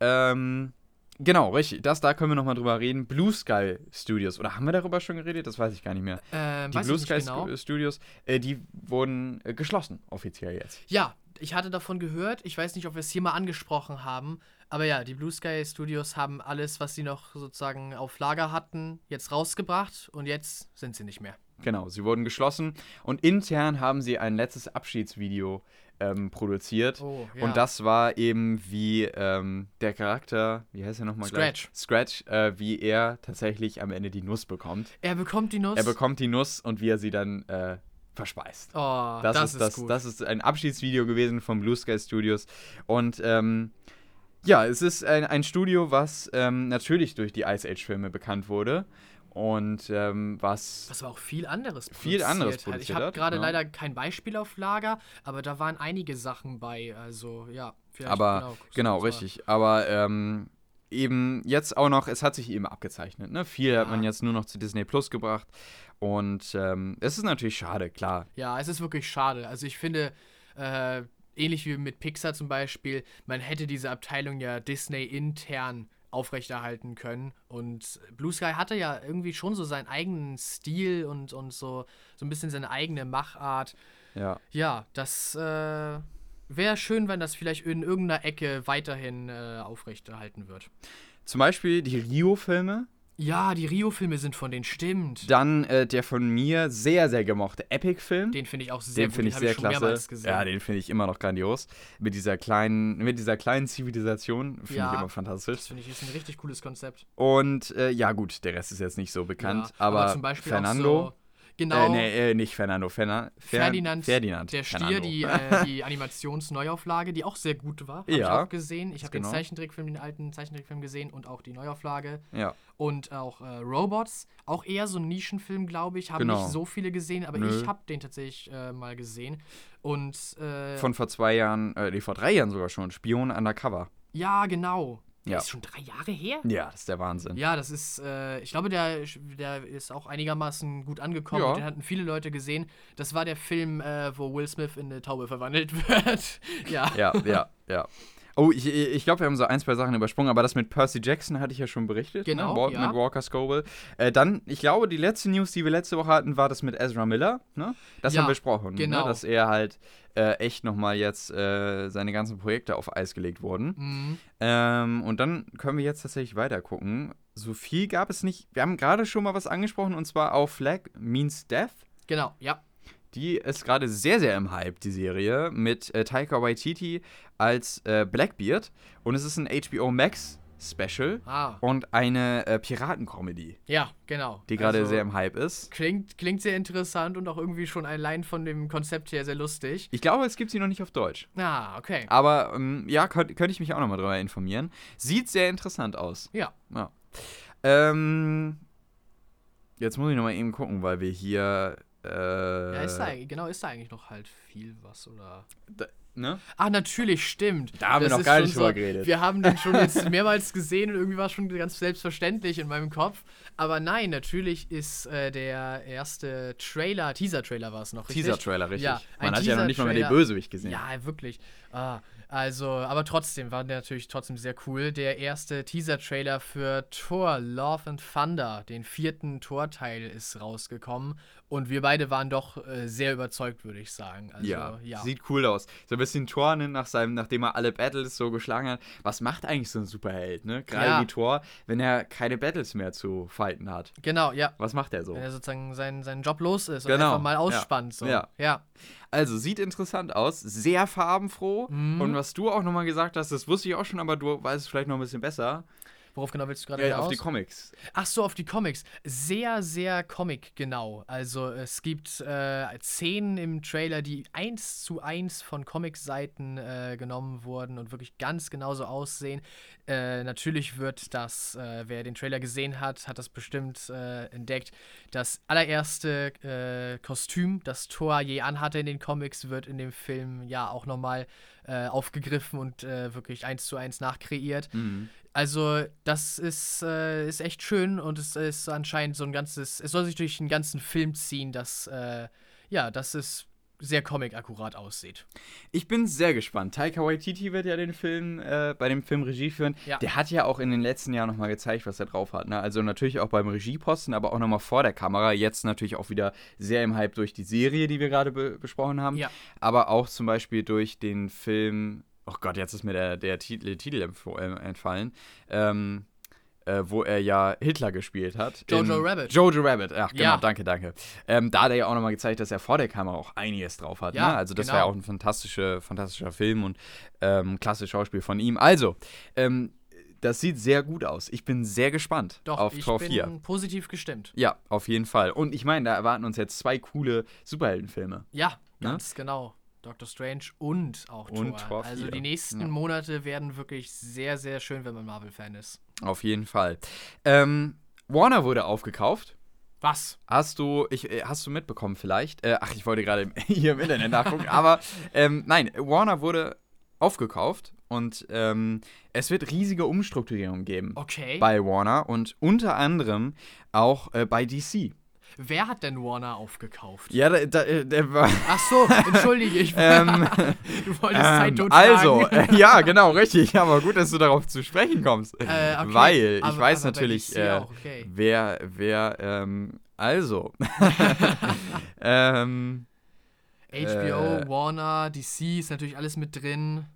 Ähm, genau, richtig. Das, da können wir nochmal drüber reden. Blue Sky Studios. Oder haben wir darüber schon geredet? Das weiß ich gar nicht mehr. Ähm, Die Blue Sky genau. Stu- Studios, äh, die wurden äh, geschlossen, offiziell jetzt. Ja, ich hatte davon gehört. Ich weiß nicht, ob wir es hier mal angesprochen haben. Aber ja, die Blue Sky Studios haben alles, was sie noch sozusagen auf Lager hatten, jetzt rausgebracht und jetzt sind sie nicht mehr. Genau, sie wurden geschlossen und intern haben sie ein letztes Abschiedsvideo ähm, produziert. Oh, ja. Und das war eben wie ähm, der Charakter, wie heißt er nochmal Scratch. gleich? Scratch, äh, wie er tatsächlich am Ende die Nuss bekommt. Er bekommt die Nuss. Er bekommt die Nuss und wie er sie dann äh, verspeist. oh, Das, das, ist, das, gut. das ist ein Abschiedsvideo gewesen von Blue Sky Studios. Und ähm, ja, es ist ein, ein Studio, was ähm, natürlich durch die Ice Age-Filme bekannt wurde. Und ähm, was Was aber auch viel anderes Viel anderes hat. Ich produziert habe hat, gerade ja. leider kein Beispiel auf Lager, aber da waren einige Sachen bei. Also ja, vielleicht Aber genau, so- richtig. Aber ähm, eben jetzt auch noch, es hat sich eben abgezeichnet. Ne? Viel hat Ja. man jetzt nur noch zu Disney Plus gebracht. Und ähm, es ist natürlich schade, klar. Ja, es ist wirklich schade. Also ich finde, äh, ähnlich wie mit Pixar zum Beispiel, man hätte diese Abteilung ja Disney intern aufrechterhalten können. Und Blue Sky hatte ja irgendwie schon so seinen eigenen Stil und, und so, so ein bisschen seine eigene Machart. Ja. Ja, das äh, wäre schön, wenn das vielleicht in irgendeiner Ecke weiterhin äh, aufrechterhalten wird. Zum Beispiel die Rio-Filme. Ja, die Rio-Filme sind von denen, stimmt. Dann äh, der von mir sehr, sehr gemochte Epic-Film. Den finde ich auch sehr Den finde ich sehr schon klasse. Ja, den finde ich immer noch grandios. Mit dieser kleinen, mit dieser kleinen Zivilisation finde Ja. ich immer fantastisch. das finde ich ist ein richtig cooles Konzept. Und äh, ja, gut, der Rest ist jetzt nicht so bekannt. Ja, aber zum Beispiel Fernando. Auch so, genau. Äh, nee, äh, nicht Fernando. Ferna, Fer Ferdinand, Ferdinand. der Stier, Fernando. die, äh, die Animationsneuauflage, die auch sehr gut war. Habe ich Ja, auch gesehen. Ich habe genau. den Zeichentrickfilm, den alten Zeichentrickfilm gesehen und auch die Neuauflage. Ja. Und auch äh, Robots, auch eher so ein Nischenfilm, glaube ich. Haben Genau. nicht so viele gesehen, aber Nö. ich habe den tatsächlich äh, mal gesehen. Und äh, Von vor zwei Jahren, äh, nee, vor drei Jahren sogar schon. Spion Undercover. ja, genau. Ja. Ist schon drei Jahre her? Ja, das ist der Wahnsinn. Ja, das ist, äh, ich glaube, der, der ist auch einigermaßen gut angekommen. Ja. Den hatten viele Leute gesehen. Das war der Film, äh, wo Will Smith in eine Taube verwandelt wird. ja. Ja, ja, ja. Oh, ich, ich glaube, wir haben so ein, zwei Sachen übersprungen, aber das mit Percy Jackson hatte ich ja schon berichtet. Genau, ne? Ja. Mit Walker Scobel. Äh, dann, ich glaube, die letzte News, die wir letzte Woche hatten, war das mit Ezra Miller. Ne? Das Ja, haben wir besprochen. genau. Ne? Dass er halt äh, echt nochmal jetzt äh, seine ganzen Projekte auf Eis gelegt wurden. Mhm. Ähm, und dann können wir jetzt tatsächlich weiter gucken. So viel gab es nicht. Wir haben gerade schon mal was angesprochen und zwar auf Flag Means Death. Genau, ja. Die ist gerade sehr, sehr im Hype, die Serie, mit äh, Taika Waititi als äh, Blackbeard. Und es ist ein HBO Max Special Ah, und eine äh, Piratencomedy, ja, genau. die gerade Also, sehr im Hype ist. Klingt, klingt sehr interessant und auch irgendwie schon allein von dem Konzept her sehr lustig. Ich glaube, es gibt sie noch nicht auf Deutsch. Ah, okay. Aber ähm, ja, könnte könnt ich mich auch nochmal drüber informieren. Sieht sehr interessant aus. Ja. Ja. Ähm, jetzt muss ich nochmal eben gucken, weil wir hier. Äh, Ja, ist da, eigentlich- genau, ist da eigentlich noch halt viel was, oder? ne? Ah, natürlich, stimmt. Da haben wir Das noch ist gar nicht drüber geredet. Wir haben den schon jetzt mehrmals gesehen und irgendwie war es schon ganz selbstverständlich in meinem Kopf. Aber nein, natürlich ist äh, der erste Trailer, Teaser-Trailer war es noch, richtig? Teaser-Trailer, richtig. Ja, Man hat ja noch nicht mal mehr den. Bösewicht gesehen. Ja, wirklich. Ah, also, aber trotzdem war der natürlich trotzdem sehr cool. Der erste Teaser-Trailer für Thor Love and Thunder, den vierten Thor-Teil, ist rausgekommen. Und wir beide waren doch äh, sehr überzeugt, würde ich sagen. Also, ja, ja. sieht cool aus. So ein bisschen Thor, ne, nach seinem, nachdem er alle Battles so geschlagen hat. Was macht eigentlich so ein Superheld, ne? Gerade Ja. wie Thor, wenn er keine Battles mehr zu fighten hat. Genau, ja. Was macht er so? Wenn er sozusagen seinen, seinen Job los ist und Genau, einfach mal ja. ausspannt. So. Ja. ja. Also, sieht interessant aus, sehr farbenfroh. Mhm. Und was du auch nochmal gesagt hast, das wusste ich auch schon, aber du weißt es vielleicht noch ein bisschen besser. Worauf genau willst du gerade Ja, auf die Comics. Ach so, auf die Comics. Sehr, sehr Comic-genau. Also es gibt äh, Szenen im Trailer, die eins zu eins von Comic-Seiten äh, genommen wurden und wirklich ganz genauso aussehen. Äh, natürlich wird das, äh, wer den Trailer gesehen hat, hat das bestimmt äh, entdeckt. Das allererste äh, Kostüm, das Thor je anhatte in den Comics, wird in dem Film ja auch nochmal aufgegriffen und wirklich eins zu eins nachkreiert. Mhm. Also, das ist, äh, ist echt schön und es ist anscheinend so ein ganzes. Es soll sich durch einen ganzen Film ziehen, dass, äh, ja, dass es sehr comic-akkurat aussieht. Ich bin sehr gespannt. Taika Waititi wird ja den Film, äh, bei dem Film Regie führen. Ja. Der hat ja auch in den letzten Jahren nochmal gezeigt, was er drauf hat. Ne? Also natürlich auch beim Regieposten, aber auch nochmal vor der Kamera. Jetzt natürlich auch wieder sehr im Hype durch die Serie, die wir gerade be besprochen haben. Ja. Aber auch zum Beispiel durch den Film, oh Gott, jetzt ist mir der, der Titel, Titel äh, entfallen. Ähm, äh, wo er ja Hitler gespielt hat. Jojo Rabbit. Jojo Rabbit, ja, genau, Ja. danke, danke. Ähm, da hat er ja auch nochmal gezeigt, dass er vor der Kamera auch einiges drauf hat. Ja, ne? Also das genau. war ja auch ein fantastische, fantastischer Film und ähm, klasse Schauspiel von ihm. Also, ähm, das sieht sehr gut aus. Ich bin sehr gespannt Doch, auf ich Tor bin 4. positiv gestimmt. Ja, auf jeden Fall. Und ich meine, da erwarten uns jetzt zwei coole Superheldenfilme. Ja, Ne? ganz genau. Doctor Strange und auch Und Thor. Tor Also 4. die nächsten Ja. Monate werden wirklich sehr, sehr schön, wenn man Marvel-Fan ist. Auf jeden Fall. Ähm, Warner wurde aufgekauft. Was? Hast du, ich, äh, hast du mitbekommen vielleicht? Äh, ach, ich wollte gerade hier im Internet nachgucken, aber ähm, nein, Warner wurde aufgekauft und ähm, es wird riesige Umstrukturierungen geben Okay. bei Warner und unter anderem auch äh, bei DC. Wer hat denn Warner aufgekauft? Ja, da, da, äh, der war. Ach so, entschuldige, ich Ähm, Du wolltest Zeit ähm, totschlagen. also, äh, ja, genau, richtig. Aber gut, dass du darauf zu sprechen kommst. Äh, okay, Weil ich aber- weiß aber natürlich, äh, okay. wer, wer, ähm, also. ähm, HBO, äh, Warner, DC ist natürlich alles mit drin.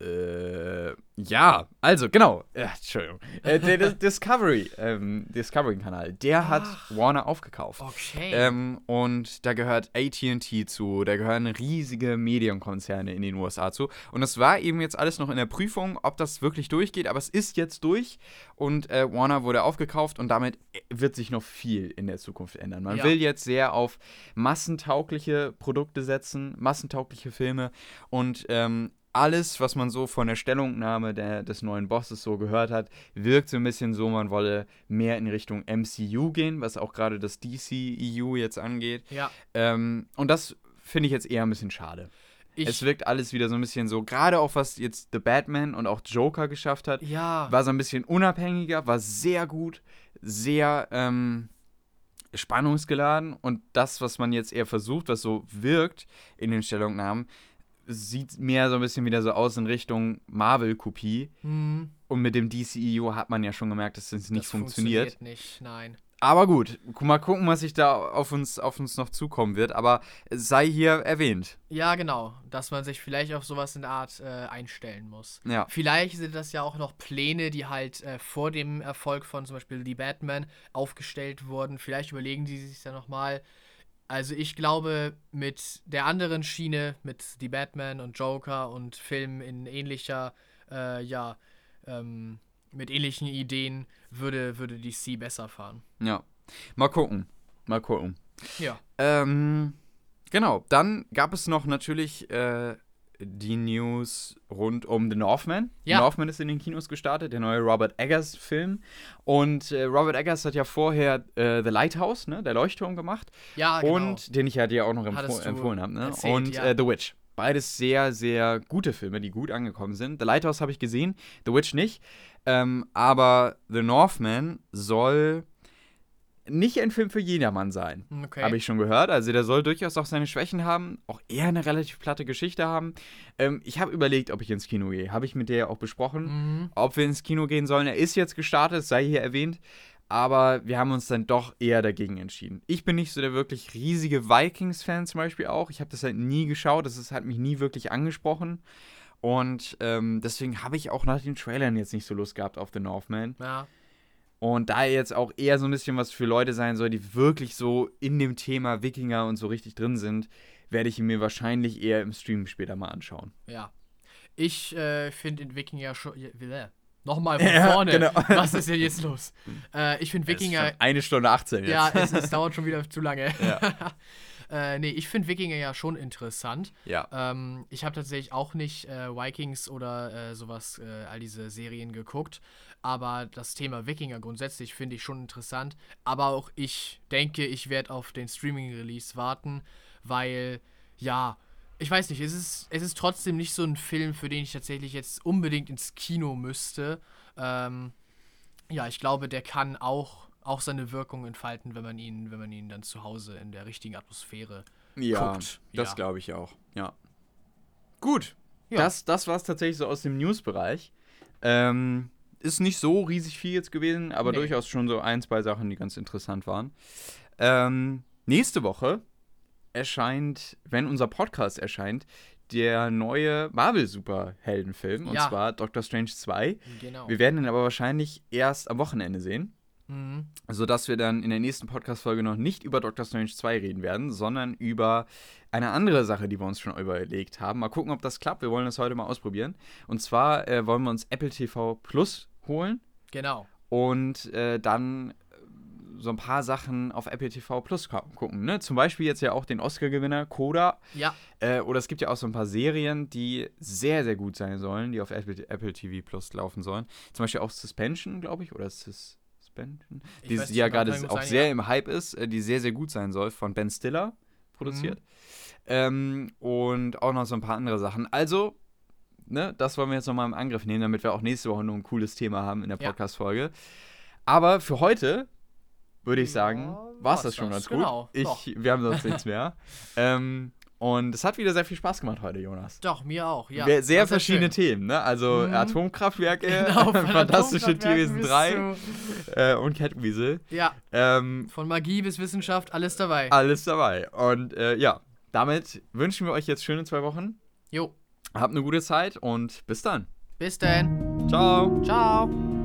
Äh, ja, also genau. Äh, Entschuldigung. Äh, der, der Discovery, ähm, Discovery-Kanal, der hat Warner aufgekauft. Okay. Ähm, und da gehört ATT zu, da gehören riesige Medienkonzerne in den USA zu. Und es war eben jetzt alles noch in der Prüfung, ob das wirklich durchgeht, aber es ist jetzt durch und äh, Warner wurde aufgekauft und damit wird sich noch viel in der Zukunft ändern. Man Ja. will jetzt sehr auf massentaugliche Produkte setzen, massentaugliche Filme und ähm, alles, was man so von der Stellungnahme der, des neuen Bosses so gehört hat, wirkt so ein bisschen so, man wolle mehr in Richtung MCU gehen, was auch gerade das DCEU jetzt angeht. ja. Ähm, und das finde ich jetzt eher ein bisschen schade. Ich, es wirkt alles wieder so ein bisschen so, gerade auch was jetzt The Batman und auch Joker geschafft hat, ja. war so ein bisschen unabhängiger, war sehr gut, sehr ähm, spannungsgeladen und das, was man jetzt eher versucht, was so wirkt in den Stellungnahmen, sieht mehr so ein bisschen wieder so aus in Richtung Marvel-Kopie. Hm, Und mit dem DCEU hat man ja schon gemerkt, dass das nicht das funktioniert. nicht, nein. Aber gut, gu- mal gucken, was sich da auf uns, auf uns noch zukommen wird. Aber es sei hier erwähnt. Ja, genau. Dass man sich vielleicht auf sowas in der Art äh, einstellen muss. Ja. Vielleicht sind das ja auch noch Pläne, die halt äh, vor dem Erfolg von zum Beispiel The Batman aufgestellt wurden. Vielleicht überlegen die sich dann nochmal. Also ich glaube, mit der anderen Schiene, mit The Batman und Joker und Filmen in ähnlicher, äh, ja, ähm, mit ähnlichen Ideen, würde, würde DC besser fahren. Ja. Mal gucken. Mal gucken. Ja. Ähm, genau. Dann gab es noch natürlich äh, die News rund um The Northman. Ja. The Northman ist in den Kinos gestartet, der neue Robert Eggers-Film. Und äh, Robert Eggers hat ja vorher äh, The Lighthouse, ne, der Leuchtturm gemacht. Ja, genau. Und den ich ja dir auch noch empf empfohlen habe. Ne? erzählt, Und ja. äh, The Witch. Beides sehr, sehr gute Filme, die gut angekommen sind. The Lighthouse habe ich gesehen, The Witch nicht. Ähm, aber The Northman soll nicht ein Film für jedermann sein. okay. Habe ich schon gehört. Also der soll durchaus auch seine Schwächen haben, auch eher eine relativ platte Geschichte haben. Ähm, ich habe überlegt, ob ich ins Kino gehe. Habe ich mit der auch besprochen, Mhm. ob wir ins Kino gehen sollen. Er ist jetzt gestartet, sei hier erwähnt. Aber wir haben uns dann doch eher dagegen entschieden. Ich bin nicht so der wirklich riesige Vikings-Fan zum Beispiel auch. Ich habe das halt nie geschaut. Das ist, hat mich nie wirklich angesprochen. Und ähm, deswegen habe ich auch nach den Trailern jetzt nicht so Lust gehabt auf The Northman. Ja. Und da er jetzt auch eher so ein bisschen was für Leute sein soll, die wirklich so in dem Thema Wikinger und so richtig drin sind, werde ich ihn mir wahrscheinlich eher im Stream später mal anschauen. Ja. Ich äh, finde in Wikinger schon. Äh, Nochmal von Ja, vorne. genau. Was ist denn jetzt los? Äh, ich finde Wikinger. eine Stunde 18 jetzt. Ja, es, es dauert schon wieder zu lange. Ja. äh, nee, ich finde Wikinger ja schon interessant. ja. Ähm, ich habe tatsächlich auch nicht äh, Vikings oder äh, sowas, äh, all diese Serien geguckt. Aber das Thema Wikinger grundsätzlich finde ich schon interessant. Aber auch ich denke, ich werde auf den Streaming-Release warten, weil, ja, ich weiß nicht, es ist, es ist trotzdem nicht so ein Film, für den ich tatsächlich jetzt unbedingt ins Kino müsste. Ähm, ja, ich glaube, der kann auch, auch seine Wirkung entfalten, wenn man ihn, wenn man ihn dann zu Hause in der richtigen Atmosphäre Ja, guckt. das Ja. glaube ich auch. Ja. Gut. Ja. Das, das war es tatsächlich so aus dem News-Bereich. Ähm, ist nicht so riesig viel jetzt gewesen, aber Nee. durchaus schon so ein, zwei Sachen, die ganz interessant waren. Ähm, nächste Woche erscheint, wenn unser Podcast erscheint, der neue Marvel-Superheldenfilm, und Ja. zwar Doctor Strange 2. Genau. Wir werden ihn aber wahrscheinlich erst am Wochenende sehen Mhm. sodass wir dann in der nächsten Podcast-Folge noch nicht über Doctor Strange 2 reden werden, sondern über eine andere Sache, die wir uns schon überlegt haben. Mal gucken, ob das klappt. Wir wollen das heute mal ausprobieren. Und zwar äh, wollen wir uns Apple TV Plus holen Genau. und äh, dann so ein paar Sachen auf Apple TV Plus gu- gucken. Ne? Zum Beispiel jetzt ja auch den Oscar-Gewinner Coda. Ja, Äh, oder es gibt ja auch so ein paar Serien, die sehr, sehr gut sein sollen, die auf Apple, Apple TV Plus laufen sollen. Zum Beispiel auch Suspension, glaube ich, oder Suspension, die, weiß ja genau, gerade gut auch sehr ja. im Hype ist, äh, die sehr, sehr gut sein soll, von Ben Stiller produziert. Mhm. Ähm, und auch noch so ein paar andere Sachen. Also, ne, das wollen wir jetzt nochmal im Angriff nehmen, damit wir auch nächste Woche noch ein cooles Thema haben in der Ja. Podcast-Folge. Aber für heute würde ich Ja, sagen, war es das schon ganz gut. genau, Ich, doch. wir haben sonst nichts mehr. Ähm, und es hat wieder sehr viel Spaß gemacht heute, Jonas. doch, mir auch. Ja, sehr war verschiedene schön. Themen, ne? Also Mhm. Atomkraftwerke, Genau, Fantastische Tierwesen bis 3 zu- äh, und Catweasel. Ja, Ähm, von Magie bis Wissenschaft, alles dabei. alles dabei. Und äh, ja, damit wünschen wir euch jetzt schöne zwei Wochen. Jo, Habt eine gute Zeit und bis dann. bis dann. Ciao. Ciao.